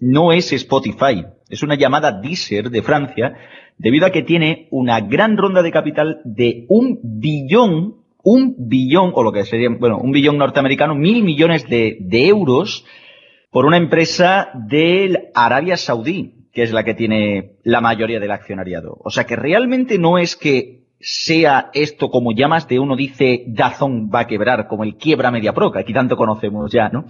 no es Spotify, es una llamada Deezer de Francia, debido a que tiene una gran ronda de capital de un billón un billón, o lo que sería, bueno, un billón norteamericano, mil millones de, euros por una empresa de Arabia Saudí, que es la que tiene la mayoría del accionariado. O sea que realmente no es que sea esto como llamas de uno dice Dazón va a quebrar, como el quiebra media pro, que aquí tanto conocemos ya, ¿no?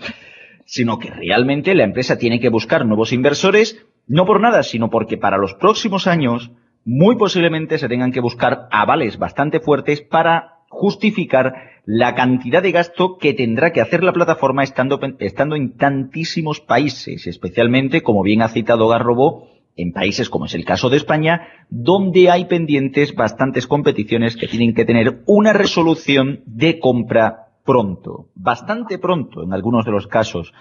Sino que realmente la empresa tiene que buscar nuevos inversores, no por nada, sino porque para los próximos años muy posiblemente se tengan que buscar avales bastante fuertes para justificar la cantidad de gasto que tendrá que hacer la plataforma estando, estando en tantísimos países, especialmente, como bien ha citado Garrobo, en países como es el caso de España, donde hay pendientes bastantes competiciones que tienen que tener una resolución de compra pronto, bastante pronto en algunos de los casos.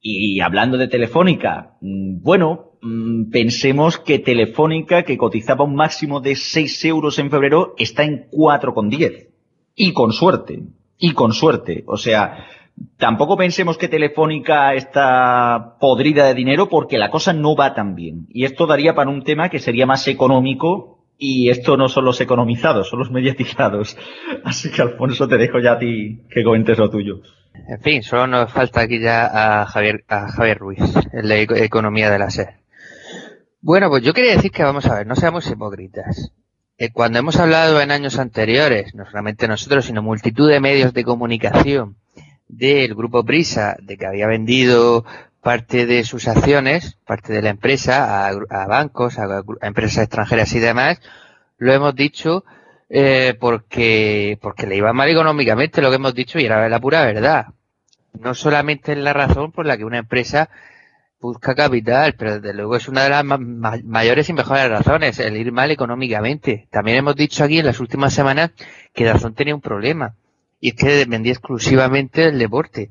Y hablando de Telefónica, mm, bueno, mm, pensemos que Telefónica, que cotizaba un máximo de 6 euros en febrero, está en 4,10. Y con suerte, y con suerte. O sea, tampoco pensemos que Telefónica está podrida de dinero porque la cosa no va tan bien. Y esto daría para un tema que sería más económico Y esto no son los economizados, son los mediatizados. Así que Alfonso, te dejo ya a ti que comentes lo tuyo. En fin, solo nos falta aquí ya a Javier, a Javier Ruiz, en la economía de la SER. Bueno, pues yo quería decir que vamos a ver, no seamos hipócritas. Eh, cuando hemos hablado en años anteriores, no solamente nosotros, sino multitud de medios de comunicación del grupo Prisa, de que había vendido parte de sus acciones, parte de la empresa, a, bancos, a, empresas extranjeras y demás, lo hemos dicho eh, porque, porque le iba mal económicamente lo que hemos dicho y era la pura verdad. No solamente es la razón por la que una empresa busca capital, pero desde luego es una de las mayores y mejores razones, el ir mal económicamente. También hemos dicho aquí en las últimas semanas que Dazón tenía un problema y es que vendía exclusivamente el deporte.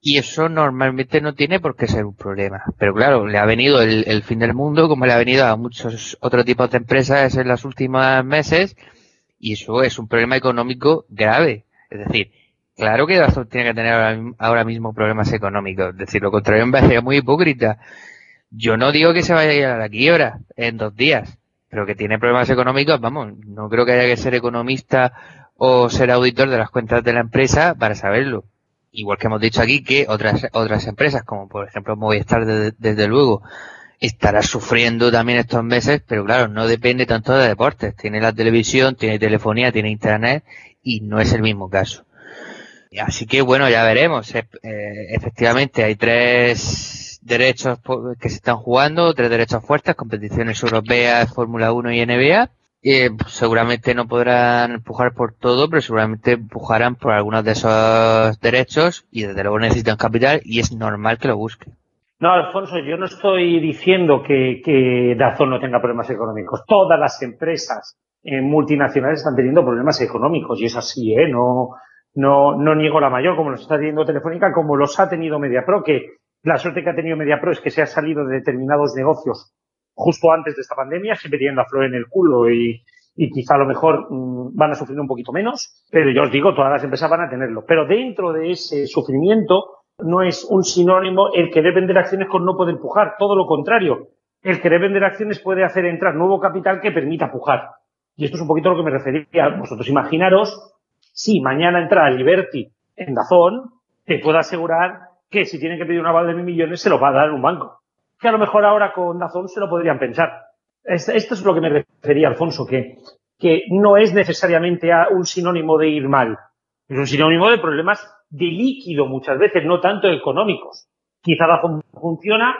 Y eso normalmente no tiene por qué ser un problema. Pero claro, le ha venido el, fin del mundo, como le ha venido a muchos otros tipos de empresas en los últimos meses, y eso es un problema económico grave. Es decir, claro que Dazón tiene que tener ahora, mismo problemas económicos. Es decir, lo contrario me parece muy hipócrita. Yo no digo que se vaya a ir a la quiebra en dos días, pero que tiene problemas económicos, vamos, no creo que haya que ser economista o ser auditor de las cuentas de la empresa para saberlo igual que hemos dicho aquí, que otras, otras empresas, como por ejemplo Movistar, desde, luego, estará sufriendo también estos meses, pero claro, no depende tanto de deportes. Tiene la televisión, tiene telefonía, tiene internet y no es el mismo caso. Así que bueno, ya veremos. Eh, efectivamente, hay tres derechos que se están jugando, tres derechos fuertes, competiciones europeas, Fórmula 1 y NBA. Eh, seguramente no podrán empujar por todo, pero seguramente empujarán por algunos de esos derechos y desde luego necesitan capital y es normal que lo busquen. No, Alfonso, yo no estoy diciendo que, Dazón no tenga problemas económicos. Todas las empresas eh, multinacionales están teniendo problemas económicos y es así, ¿eh? No, no, no niego la mayor, como los está teniendo Telefónica, como los ha tenido MediaPro, que la suerte que ha tenido MediaPro es que se ha salido de determinados negocios justo antes de esta pandemia, siempre tienen la flor en el culo y, y quizá a lo mejor mm, van a sufrir un poquito menos, pero yo os digo, todas las empresas van a tenerlo. Pero dentro de ese sufrimiento no es un sinónimo el querer vender acciones con no poder empujar, todo lo contrario. El querer vender acciones puede hacer entrar nuevo capital que permita pujar. Y esto es un poquito a lo que me refería. Vosotros imaginaros, si mañana entra Liberty en Dazón, te puedo asegurar que si tienen que pedir un aval de mil millones se lo va a dar un banco que a lo mejor ahora con Dazón se lo podrían pensar. Esto es lo que me refería, Alfonso, que, no es necesariamente un sinónimo de ir mal. Es un sinónimo de problemas de líquido muchas veces, no tanto económicos. Quizá Dazón funciona,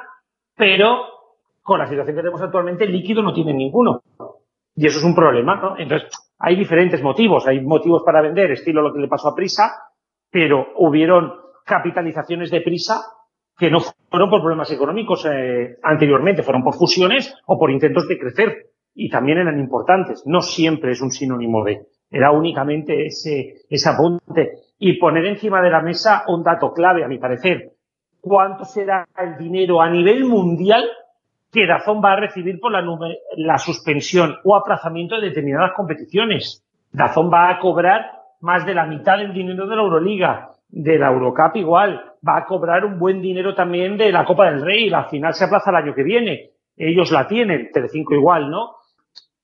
pero con la situación que tenemos actualmente, el líquido no tiene ninguno. Y eso es un problema, ¿no? Entonces, hay diferentes motivos. Hay motivos para vender, estilo lo que le pasó a Prisa, pero hubieron capitalizaciones de Prisa que no fueron por problemas económicos eh, anteriormente, fueron por fusiones o por intentos de crecer y también eran importantes. No siempre es un sinónimo de, era únicamente ese, ese apunte. Y poner encima de la mesa un dato clave, a mi parecer. ¿Cuánto será el dinero a nivel mundial que Dazón va a recibir por la, la suspensión o aplazamiento de determinadas competiciones? Dazón va a cobrar más de la mitad del dinero de la Euroliga, de la Eurocup igual, va a cobrar un buen dinero también de la Copa del Rey, la final se aplaza el año que viene, ellos la tienen, Telecinco igual, ¿no?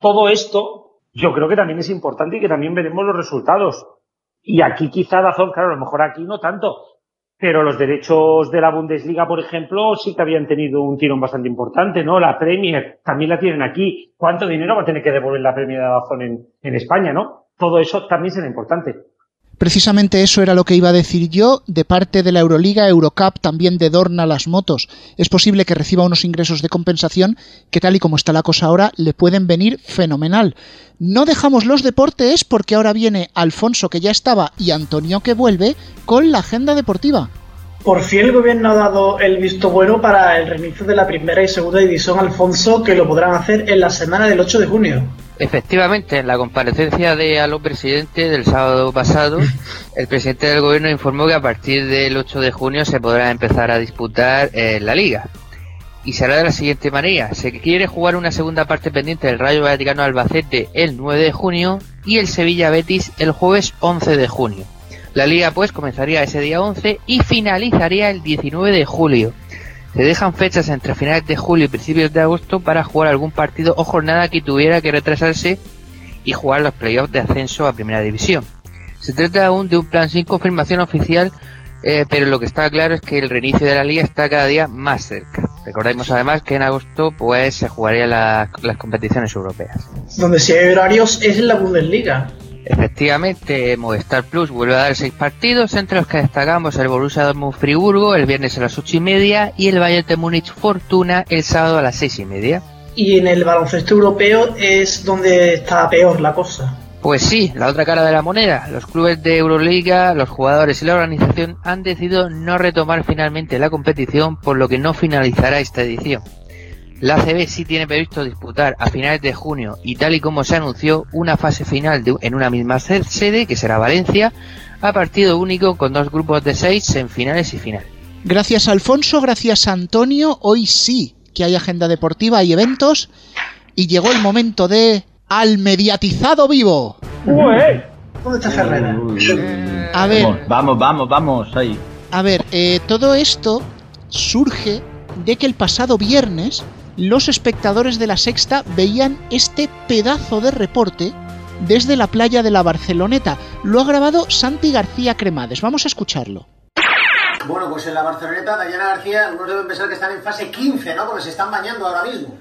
Todo esto yo creo que también es importante y que también veremos los resultados. Y aquí quizá Dazón, claro, a lo mejor aquí no tanto, pero los derechos de la Bundesliga, por ejemplo, sí que habían tenido un tirón bastante importante, ¿no? La Premier también la tienen aquí. ¿Cuánto dinero va a tener que devolver la Premier de Dazón en, en España, no? Todo eso también será importante. Precisamente eso era lo que iba a decir yo. De parte de la Euroliga, Eurocup también de Dorna las motos. Es posible que reciba unos ingresos de compensación que tal y como está la cosa ahora le pueden venir fenomenal. No dejamos los deportes porque ahora viene Alfonso que ya estaba y Antonio que vuelve con la agenda deportiva. Por fin el gobierno ha dado el visto bueno para el reinicio de la primera y segunda división Alfonso que lo podrán hacer en la semana del 8 de junio. Efectivamente, en la comparecencia de a presidente del sábado pasado, el presidente del gobierno informó que a partir del 8 de junio se podrá empezar a disputar eh, la liga. Y será de la siguiente manera. Se quiere jugar una segunda parte pendiente del Rayo Vaticano Albacete el 9 de junio y el Sevilla Betis el jueves 11 de junio. La liga pues comenzaría ese día 11 y finalizaría el 19 de julio. Se dejan fechas entre finales de julio y principios de agosto para jugar algún partido o jornada que tuviera que retrasarse y jugar los playoffs de ascenso a Primera División. Se trata aún de un plan sin confirmación oficial, eh, pero lo que está claro es que el reinicio de la liga está cada día más cerca. Recordemos además que en agosto pues se jugarían las competiciones europeas. Donde hay horarios es en la Bundesliga. Efectivamente, Movistar Plus vuelve a dar seis partidos, entre los que destacamos el Borussia Dortmund Friburgo el viernes a las ocho y media y el Bayern de Múnich Fortuna el sábado a las seis y media. Y en el baloncesto europeo es donde está peor la cosa. Pues sí, la otra cara de la moneda. Los clubes de Euroliga, los jugadores y la organización han decidido no retomar finalmente la competición, por lo que no finalizará esta edición. La ACB sí tiene previsto disputar a finales de junio y tal y como se anunció una fase final en una misma sede, que será Valencia, a partido único con dos grupos de seis en finales y final. Gracias Alfonso, gracias Antonio. Hoy sí que hay agenda deportiva y eventos y llegó el momento de al mediatizado vivo. ¿Dónde está Ferrera? A ver, Vamos, vamos, vamos, ahí. a ver, eh, todo esto surge de que el pasado viernes los espectadores de la Sexta veían este pedazo de reporte desde la playa de la Barceloneta. Lo ha grabado Santi García Cremades. Vamos a escucharlo. Bueno, pues en la Barceloneta, Dayana García, unos deben pensar que están en fase 15, ¿no? Porque se están bañando ahora mismo.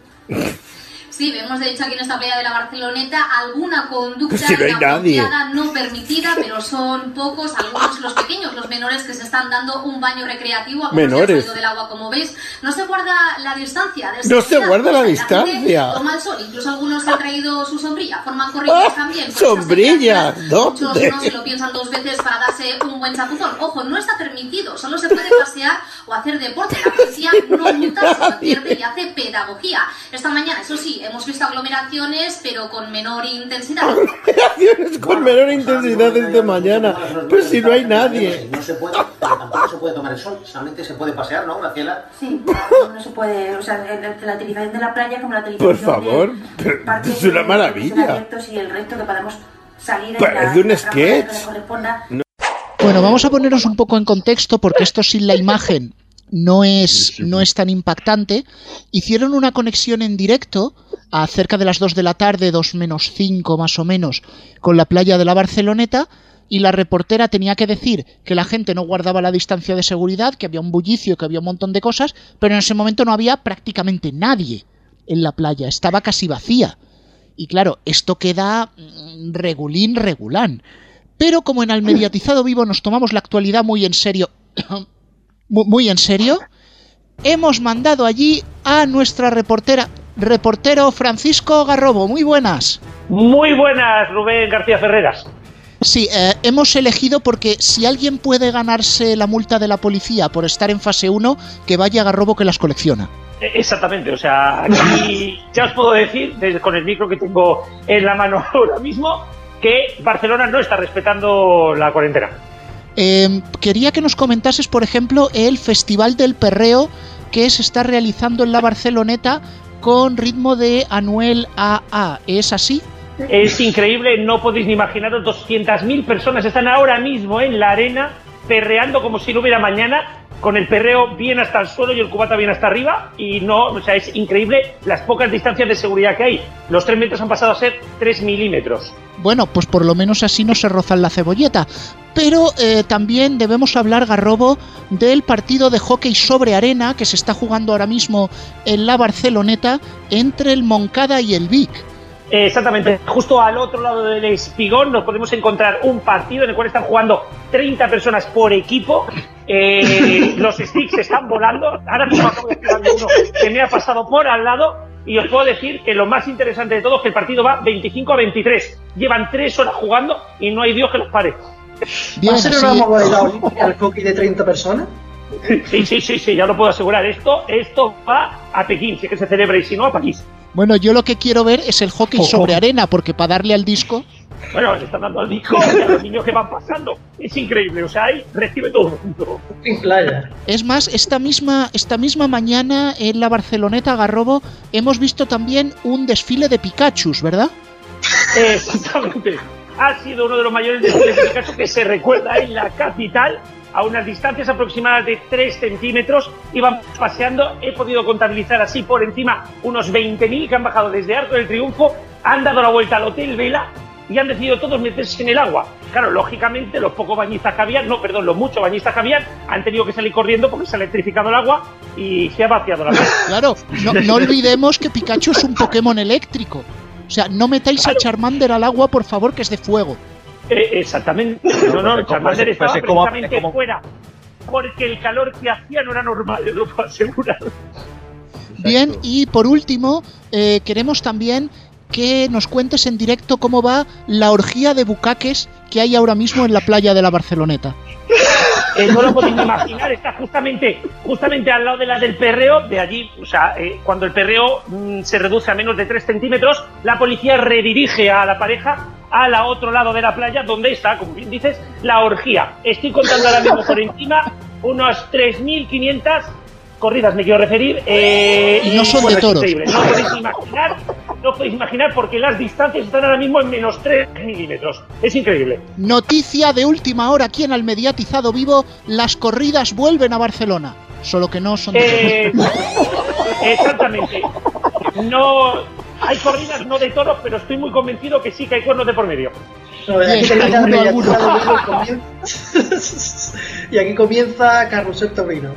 Sí, vemos de hecho aquí en esta playa de la Barceloneta alguna conducta Pues si no inapropiada, no permitida, pero son pocos, algunos los pequeños, los menores que se están dando un baño recreativo. han Menores. del agua, como veis, no se guarda la distancia. No se guarda la pues, distancia. Toma el sol, incluso algunos han traído su sombrilla, forman corrillos ¡Ah! también. por ¡Sombrilla! ¿Dónde? Muchos no se lo piensan dos veces para darse un buen chapuzón. Ojo, no está permitido, solo se puede pasear o hacer deporte. La policía no multa, se advierte y hace pedagogía. Esta mañana, eso sí, hemos visto aglomeraciones, pero con menor intensidad. Aglomeraciones con menor intensidad desde mañana. Pues si no hay nadie. No se puede, tampoco se puede tomar el sol, solamente se puede pasear, ¿no, Graciela? Sí, no se puede, o sea, la, utilización de la playa como la utilización Por favor, de pero parques es una maravilla. abiertos y el resto que podemos salir en Parece la- un sketch. Bueno, vamos a ponernos un poco en contexto porque esto sin la imagen no es, no es tan impactante. Hicieron una conexión en directo a cerca de las 2 de la tarde, 2 menos 5 más o menos, con la playa de la Barceloneta y la reportera tenía que decir que la gente no guardaba la distancia de seguridad, que había un bullicio, que había un montón de cosas, pero en ese momento no había prácticamente nadie en la playa, estaba casi vacía. Y claro, esto queda mm, regulín, regulán. Pero como en el mediatizado vivo nos tomamos la actualidad muy en serio, muy en serio, hemos mandado allí a nuestra reportera, reportero Francisco Garrobo. Muy buenas. Muy buenas, Rubén García Ferreras. Sí, eh, hemos elegido porque si alguien puede ganarse la multa de la policía por estar en fase 1, que vaya a Garrobo que las colecciona. Eh, Exactamente, o sea, aquí ya os puedo decir, desde, con el micro que tengo en la mano ahora mismo, que Barcelona no está respetando la cuarentena. Eh, quería que nos comentases, por ejemplo, el Festival del Perreo que se está realizando en la Barceloneta con ritmo de Anuel AA. ¿Es así? Es increíble, no podéis ni imaginaros, 200.000 personas están ahora mismo en la arena perreando como si no hubiera mañana, con el perreo bien hasta el suelo y el cubata bien hasta arriba, y no, o sea, es increíble las pocas distancias de seguridad que hay. Los 3 metros han pasado a ser 3 milímetros. Bueno, pues por lo menos así no se rozan la cebolleta. Pero eh, también debemos hablar, Garrobo, del partido de hockey sobre arena que se está jugando ahora mismo en la Barceloneta entre el Moncada y el Vic. Eh, Exactamente, justo al otro lado del espigón nos podemos encontrar un partido en el cual están jugando 30 personas por equipo. Eh, los sticks están volando. Ahora mismo acabo de tirar uno que me ha pasado por al lado. Y os puedo decir que lo más interesante de todo es que el partido va 25 a 23. Llevan 3 horas jugando y no hay Dios que los pare. ¿Va a ser una modalidad olímpica el hockey de 30 personas? Sí, sí, sí, sí, ya lo puedo asegurar. Esto, esto va a Pekín, si es que se celebra y si no, a París. Bueno, yo lo que quiero ver es el hockey Ojo. sobre arena, porque para darle al disco. Bueno, le están dando al disco y a los niños que van pasando. Es increíble, o sea, ahí recibe todo el mundo. En playa. Es más, esta misma, esta misma mañana en la Barceloneta Garrobo hemos visto también un desfile de Pikachus, ¿verdad? Exactamente. Ha sido uno de los mayores desfiles de Picasso que se recuerda en la capital. A unas distancias aproximadas de 3 centímetros, iban paseando, he podido contabilizar así por encima unos 20.000 que han bajado desde Arco del Triunfo, han dado la vuelta al Hotel Vela y han decidido todos meterse en el agua. Claro, lógicamente los pocos bañistas que habían, no, perdón, los muchos bañistas que habían, han tenido que salir corriendo porque se ha electrificado el agua y se ha vaciado la playa. Claro, no, no olvidemos que Pikachu es un Pokémon eléctrico. O sea, no metáis a Charmander al agua, por favor, que es de fuego. Eh, exactamente. No, no, Charmander Pues estaba es como- precisamente es como- fuera. Porque el calor que hacía no era normal, lo puedo asegurar. Bien, y por último, eh, queremos también que nos cuentes en directo cómo va la orgía de bucaques que hay ahora mismo en la playa de la Barceloneta. Eh, no lo podéis imaginar, está justamente, justamente al lado de la del perreo, de allí, o sea, eh, cuando el perreo mm, se reduce a menos de 3 centímetros, la policía redirige a la pareja al otro lado de la playa, donde está, como bien dices, la orgía. Estoy contando ahora mismo por encima unas 3.500 corridas, me quiero referir. eh, Y no son de bueno, es toros. No podéis imaginar, no podéis imaginar porque las distancias están ahora mismo en menos 3 milímetros. Es increíble. Noticia de última hora aquí en el mediatizado vivo, las corridas vuelven a Barcelona. Solo que no son de Eh, exactamente. No hay corridas no de toros, pero estoy muy convencido que sí que hay cuernos de por medio. No, aquí alguno, alguno. y aquí comienza Carrusel Taurino.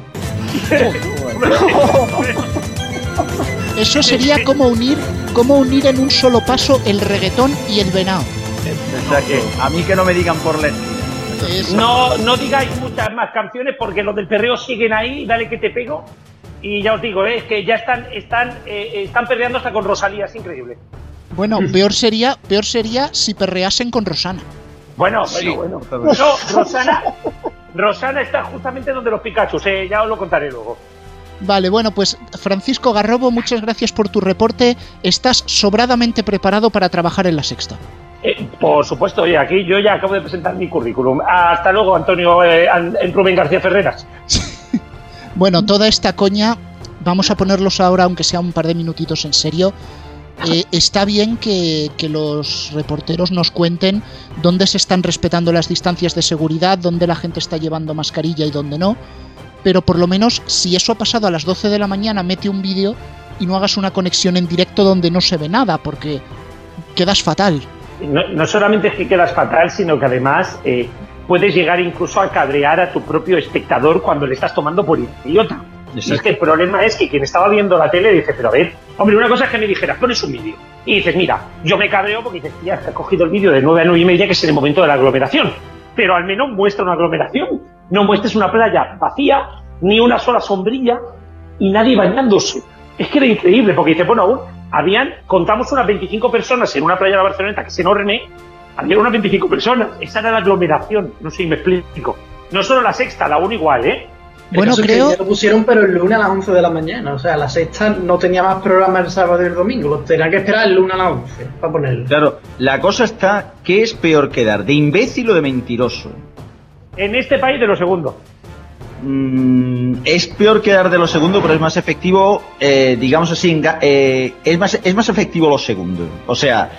Eso sería como unir, como unir en un solo paso el reggaetón y el venado. O sea que a mí que no me digan por la esquina. No, no digáis muchas más canciones porque los del perreo siguen ahí, dale que te pego. Y ya os digo, eh, es que ya están, están, eh, están perreando hasta con Rosalía, es increíble. Bueno, peor sería, peor sería si perreasen con Rosana. Bueno, Sí. bueno, bueno. No, Rosana, Rosana está justamente donde los Pikachu, eh, ya os lo contaré luego. Vale, bueno, pues Francisco Garrobo, muchas gracias por tu reporte. Estás sobradamente preparado para trabajar en la sexta. Eh, por supuesto, oye, aquí yo ya acabo de presentar mi currículum. Hasta luego, Antonio eh, Rubén García Ferreras. Bueno, toda esta coña, vamos a ponerlos ahora, aunque sea un par de minutitos en serio. Eh, está bien que, que los reporteros nos cuenten dónde se están respetando las distancias de seguridad, dónde la gente está llevando mascarilla y dónde no. Pero por lo menos, si eso ha pasado a las 12 de la mañana, mete un vídeo y no hagas una conexión en directo donde no se ve nada, porque quedas fatal. No, no solamente es que quedas fatal, sino que además eh, puedes llegar incluso a cabrear a tu propio espectador cuando le estás tomando por idiota. Y es que el problema es que quien estaba viendo la tele dice, pero a ver, hombre, una cosa es que me dijeras, pones un vídeo. Y dices, mira, yo me cabreo porque dices, tía, has cogido el vídeo de 9 a 9 y media, que es en el momento de la aglomeración. Pero al menos muestra una aglomeración. No muestres una playa vacía, ni una sola sombrilla, y nadie bañándose. Es que era increíble, porque dice, bueno, aún habían, contamos unas 25 personas en una playa de la Barceloneta, que es enorme, había unas 25 personas. Esa era la aglomeración, no sé si me explico. No solo la sexta, la 1 igual, ¿eh? El caso es que ya lo pusieron, pero el lunes a las 11 de la mañana. O sea, la sexta no tenía más programa el sábado y el domingo. Los tenían que esperar el lunes a las 11 para ponerlo. Claro, la cosa está, ¿qué es peor quedar? ¿De imbécil o de mentiroso? En este país de lo segundo. Mm, es peor quedar de lo segundo, pero es más efectivo, eh, digamos así, en ga- eh, es, más, es más efectivo lo segundo. O sea,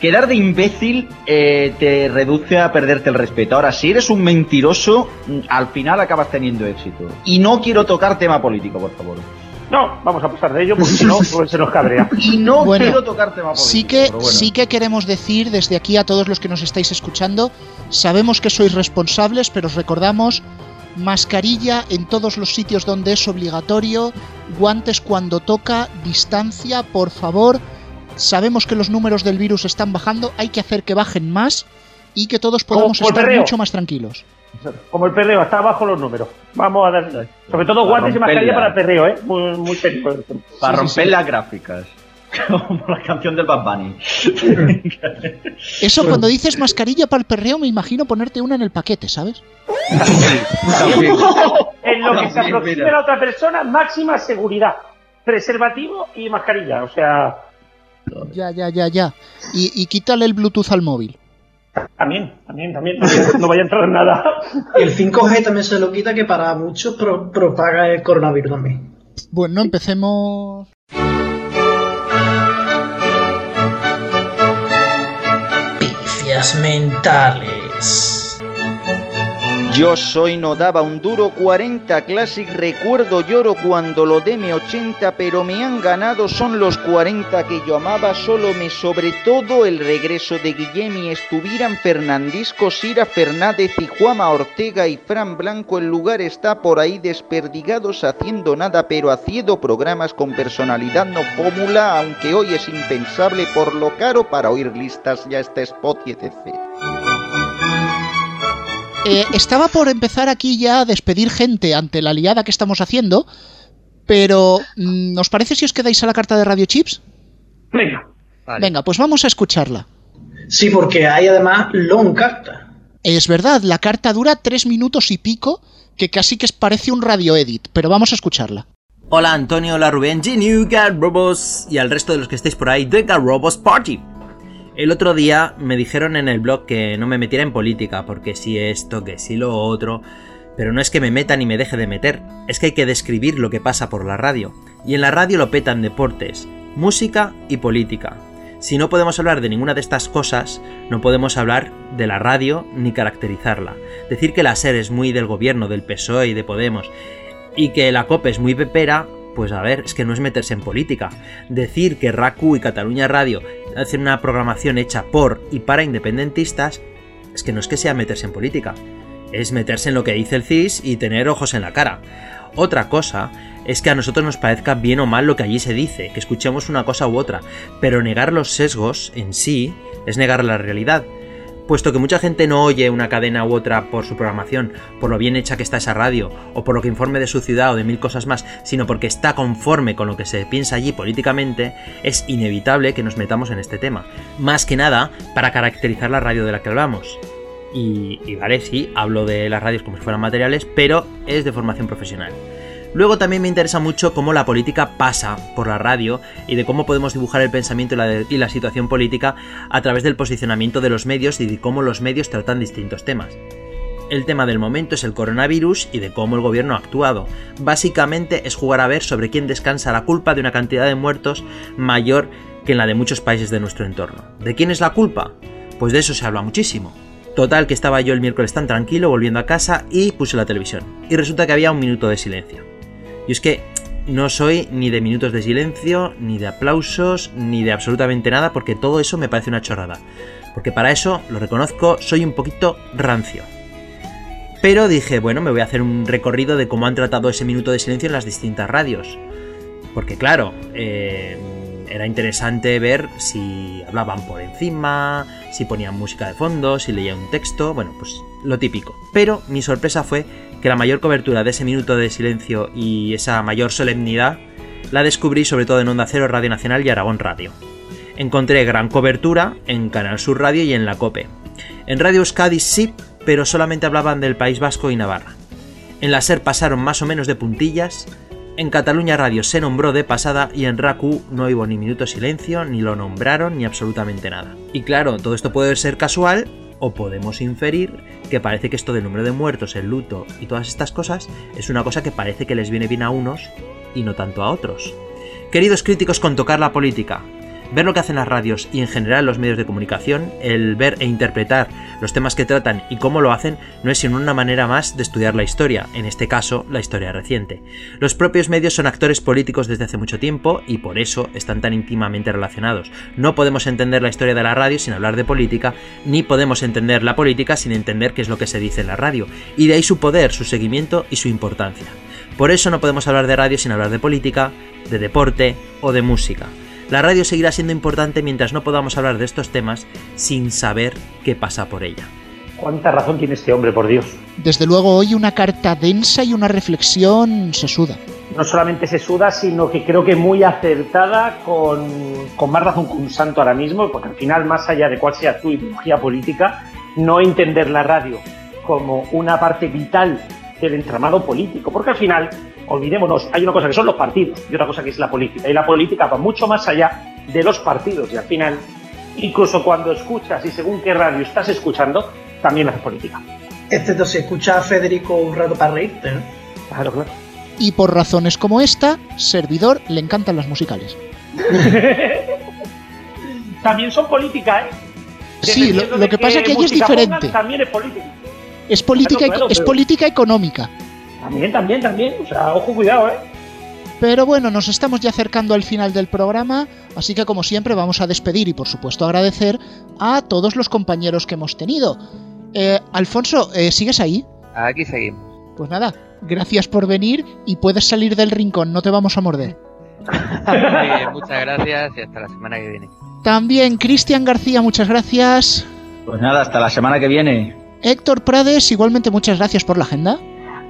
quedar de imbécil eh, te reduce a perderte el respeto. Ahora, si eres un mentiroso, mm, al final acabas teniendo éxito. Y no quiero tocar tema político, por favor. No, vamos a pasar de ello porque si no, pues se nos cabrea. Y no Bueno, quiero tocar tema político. Sí que, bueno. sí que queremos decir desde aquí a todos los que nos estáis escuchando, sabemos que sois responsables, pero os recordamos mascarilla en todos los sitios donde es obligatorio, guantes cuando toca, distancia, por favor. Sabemos que los números del virus están bajando, hay que hacer que bajen más y que todos podamos estar perreo. mucho más tranquilos. Como el perreo, está abajo los números. Vamos a dar. Sobre todo Para guantes y mascarilla para el perreo, ¿eh? Muy, muy serio. Para Sí, romper sí, sí. las gráficas. Como la canción del Bad Bunny. Eso cuando dices mascarilla para el perreo me imagino ponerte una en el paquete, ¿sabes? En lo que se aproxime a la otra persona, máxima seguridad. Preservativo y mascarilla. O sea, Ya, ya, ya, ya. Y, y quítale el Bluetooth al móvil. también, también, también. No vaya a entrar nada. Y el 5G también se lo quita, que para muchos pro- propaga el coronavirus también. Bueno, empecemos. Pifias mentales. Yo soy no daba un duro 40 Classic, recuerdo lloro cuando lo deme 80, pero me han ganado son los 40 que yo amaba, solo me sobre todo el regreso de Guillem y estuvieran Fernandisco, Sira Fernández y Juama Ortega y Fran Blanco, el lugar está por ahí desperdigados haciendo nada, pero haciendo programas con personalidad no fórmula, aunque hoy es impensable por lo caro para oír listas. Ya este spot y etc. Eh, estaba por empezar aquí ya a despedir gente ante la liada que estamos haciendo, pero mm, ¿nos parece si os quedáis a la carta de Radio Chips? Venga. Venga, pues vamos a escucharla. Sí, porque hay además long carta. Es verdad, la carta dura tres minutos y pico, que casi que parece un radio edit, pero vamos a escucharla. Hola Antonio, hola Rubén, G Robos y al resto de los que estéis por ahí de Robos Party. El otro día me dijeron en el blog que no me metiera en política, porque si esto, que si lo otro. Pero no es que me meta ni me deje de meter, es que hay que describir lo que pasa por la radio. Y en la radio lo petan deportes, música y política. Si no podemos hablar de ninguna de estas cosas, no podemos hablar de la radio ni caracterizarla. Decir que la SER es muy del gobierno, del PSOE y de Podemos, y que la COPE es muy pepera, pues a ver, es que no es meterse en política. Decir que RACU y Cataluña Radio hacen una programación hecha por y para independentistas, es que no es que sea meterse en política, es meterse en lo que dice el CIS y tener ojos en la cara. Otra cosa es que a nosotros nos parezca bien o mal lo que allí se dice, que escuchemos una cosa u otra, pero negar los sesgos en sí es negar la realidad puesto que mucha gente no oye una cadena u otra por su programación, por lo bien hecha que está esa radio, o por lo que informe de su ciudad o de mil cosas más, sino porque está conforme con lo que se piensa allí políticamente, es inevitable que nos metamos en este tema. Más que nada para caracterizar la radio de la que hablamos. Y, vale, sí, hablo de las radios como si fueran materiales, pero es de formación profesional. Luego también me interesa mucho cómo la política pasa por la radio y de cómo podemos dibujar el pensamiento y la, situación política a través del posicionamiento de los medios y de cómo los medios tratan distintos temas. El tema del momento es el coronavirus y de cómo el gobierno ha actuado. Básicamente es jugar a ver sobre quién descansa la culpa de una cantidad de muertos mayor que en la de muchos países de nuestro entorno. ¿De quién es la culpa? Pues de eso se habla muchísimo. Total que estaba yo el miércoles tan tranquilo volviendo a casa y puse la televisión. Y resulta que había un minuto de silencio. Y es que no soy ni de minutos de silencio, ni de aplausos, ni de absolutamente nada, porque todo eso me parece una chorrada. Porque para eso, lo reconozco, soy un poquito rancio. Pero dije, bueno, me voy a hacer un recorrido de cómo han tratado ese minuto de silencio en las distintas radios. Porque claro, eh, era interesante ver si hablaban por encima, si ponían música de fondo, si leían un texto, bueno, pues lo típico. Pero mi sorpresa fue que la mayor cobertura de ese minuto de silencio y esa mayor solemnidad la descubrí sobre todo en Onda Cero, Radio Nacional y Aragón Radio. Encontré gran cobertura en Canal Sur Radio y en la COPE. En Radio Euskadi sí, pero solamente hablaban del País Vasco y Navarra. En la SER pasaron más o menos de puntillas, en Cataluña Radio se nombró de pasada y en RACU no hubo ni minuto silencio, ni lo nombraron, ni absolutamente nada. Y claro, todo esto puede ser casual, o podemos inferir que parece que esto del número de muertos, el luto y todas estas cosas es una cosa que parece que les viene bien a unos y no tanto a otros. Queridos críticos con tocar la política, ver lo que hacen las radios y en general los medios de comunicación, el ver e interpretar los temas que tratan y cómo lo hacen, no es sino una manera más de estudiar la historia, en este caso la historia reciente. Los propios medios son actores políticos desde hace mucho tiempo y por eso están tan íntimamente relacionados. No podemos entender la historia de la radio sin hablar de política, ni podemos entender la política sin entender qué es lo que se dice en la radio, y de ahí su poder, su seguimiento y su importancia. Por eso no podemos hablar de radio sin hablar de política, de deporte o de música. La radio seguirá siendo importante mientras no podamos hablar de estos temas sin saber qué pasa por ella. ¿Cuánta razón tiene este hombre, por Dios? Desde luego hoy una carta densa y una reflexión se suda. No solamente se suda, sino que creo que muy acertada, con, con más razón que un santo ahora mismo, porque al final, más allá de cuál sea tu ideología política, no entender la radio como una parte vital del entramado político, porque al final olvidémonos, hay una cosa que son los partidos y otra cosa que es la política. Y la política va mucho más allá de los partidos y al final, incluso cuando escuchas y según qué radio estás escuchando, también hace política. Este se escucha a Federico un rato para reírte, ¿no? Claro, claro. Y por razones como esta, servidor le encantan las musicales. también son política, ¿eh? Sí, lo, que pasa es que allí es diferente. también es política. Es política, Claro, claro, es pero- política económica. También, también, también. O sea, ojo, cuidado, ¿eh? Pero bueno, nos estamos ya acercando al final del programa, así que como siempre vamos a despedir y por supuesto agradecer a todos los compañeros que hemos tenido. Eh, Alfonso, eh, ¿sigues ahí? Aquí seguimos. Pues nada, gracias por venir y puedes salir del rincón, no te vamos a morder. Muchas gracias y hasta la semana que viene. También Cristian García, muchas gracias. Pues nada, hasta la semana que viene. Héctor Prades, igualmente muchas gracias por la agenda.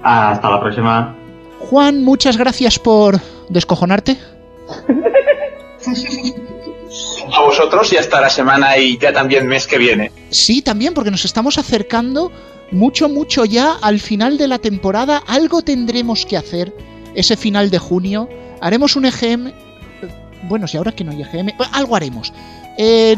Hasta la próxima. Juan, muchas gracias por descojonarte. A vosotros y hasta la semana y ya también mes que viene. Sí, también, porque nos estamos acercando mucho, mucho ya al final de la temporada. Algo tendremos que hacer ese final de junio. Haremos un EGM. Bueno, si ahora que no hay EGM, bueno, algo haremos. Eh,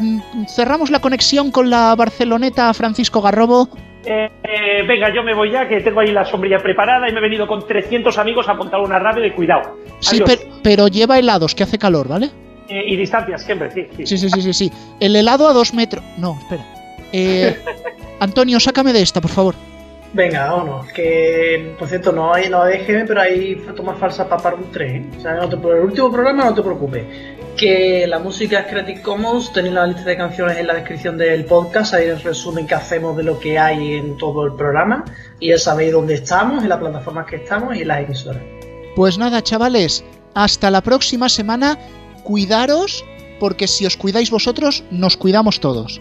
cerramos la conexión con la Barceloneta Francisco Garrobo. Eh, eh, venga, yo me voy ya, que tengo ahí la sombrilla preparada y me he venido con 300 amigos a montar una radio de cuidado. Sí, pero lleva helados, que hace calor, ¿vale? Eh, y distancias siempre, sí. sí. Sí, sí, sí, sí, sí. El helado a dos metros. No, espera. Eh, Antonio, sácame de esta, por favor. Venga, vámonos. Que, por cierto, no hay, no hay EGM, pero hay tomas falsas para Parum 3. ¿eh? O sea, no te- por el último programa no te preocupes. Que la música es Creative Commons, tenéis la lista de canciones en la descripción del podcast, ahí el resumen que hacemos de lo que hay en todo el programa. Y ya sabéis dónde estamos, en las plataformas que estamos y en las emisoras. Pues nada, chavales, hasta la próxima semana. Cuidaros, porque si os cuidáis vosotros, nos cuidamos todos.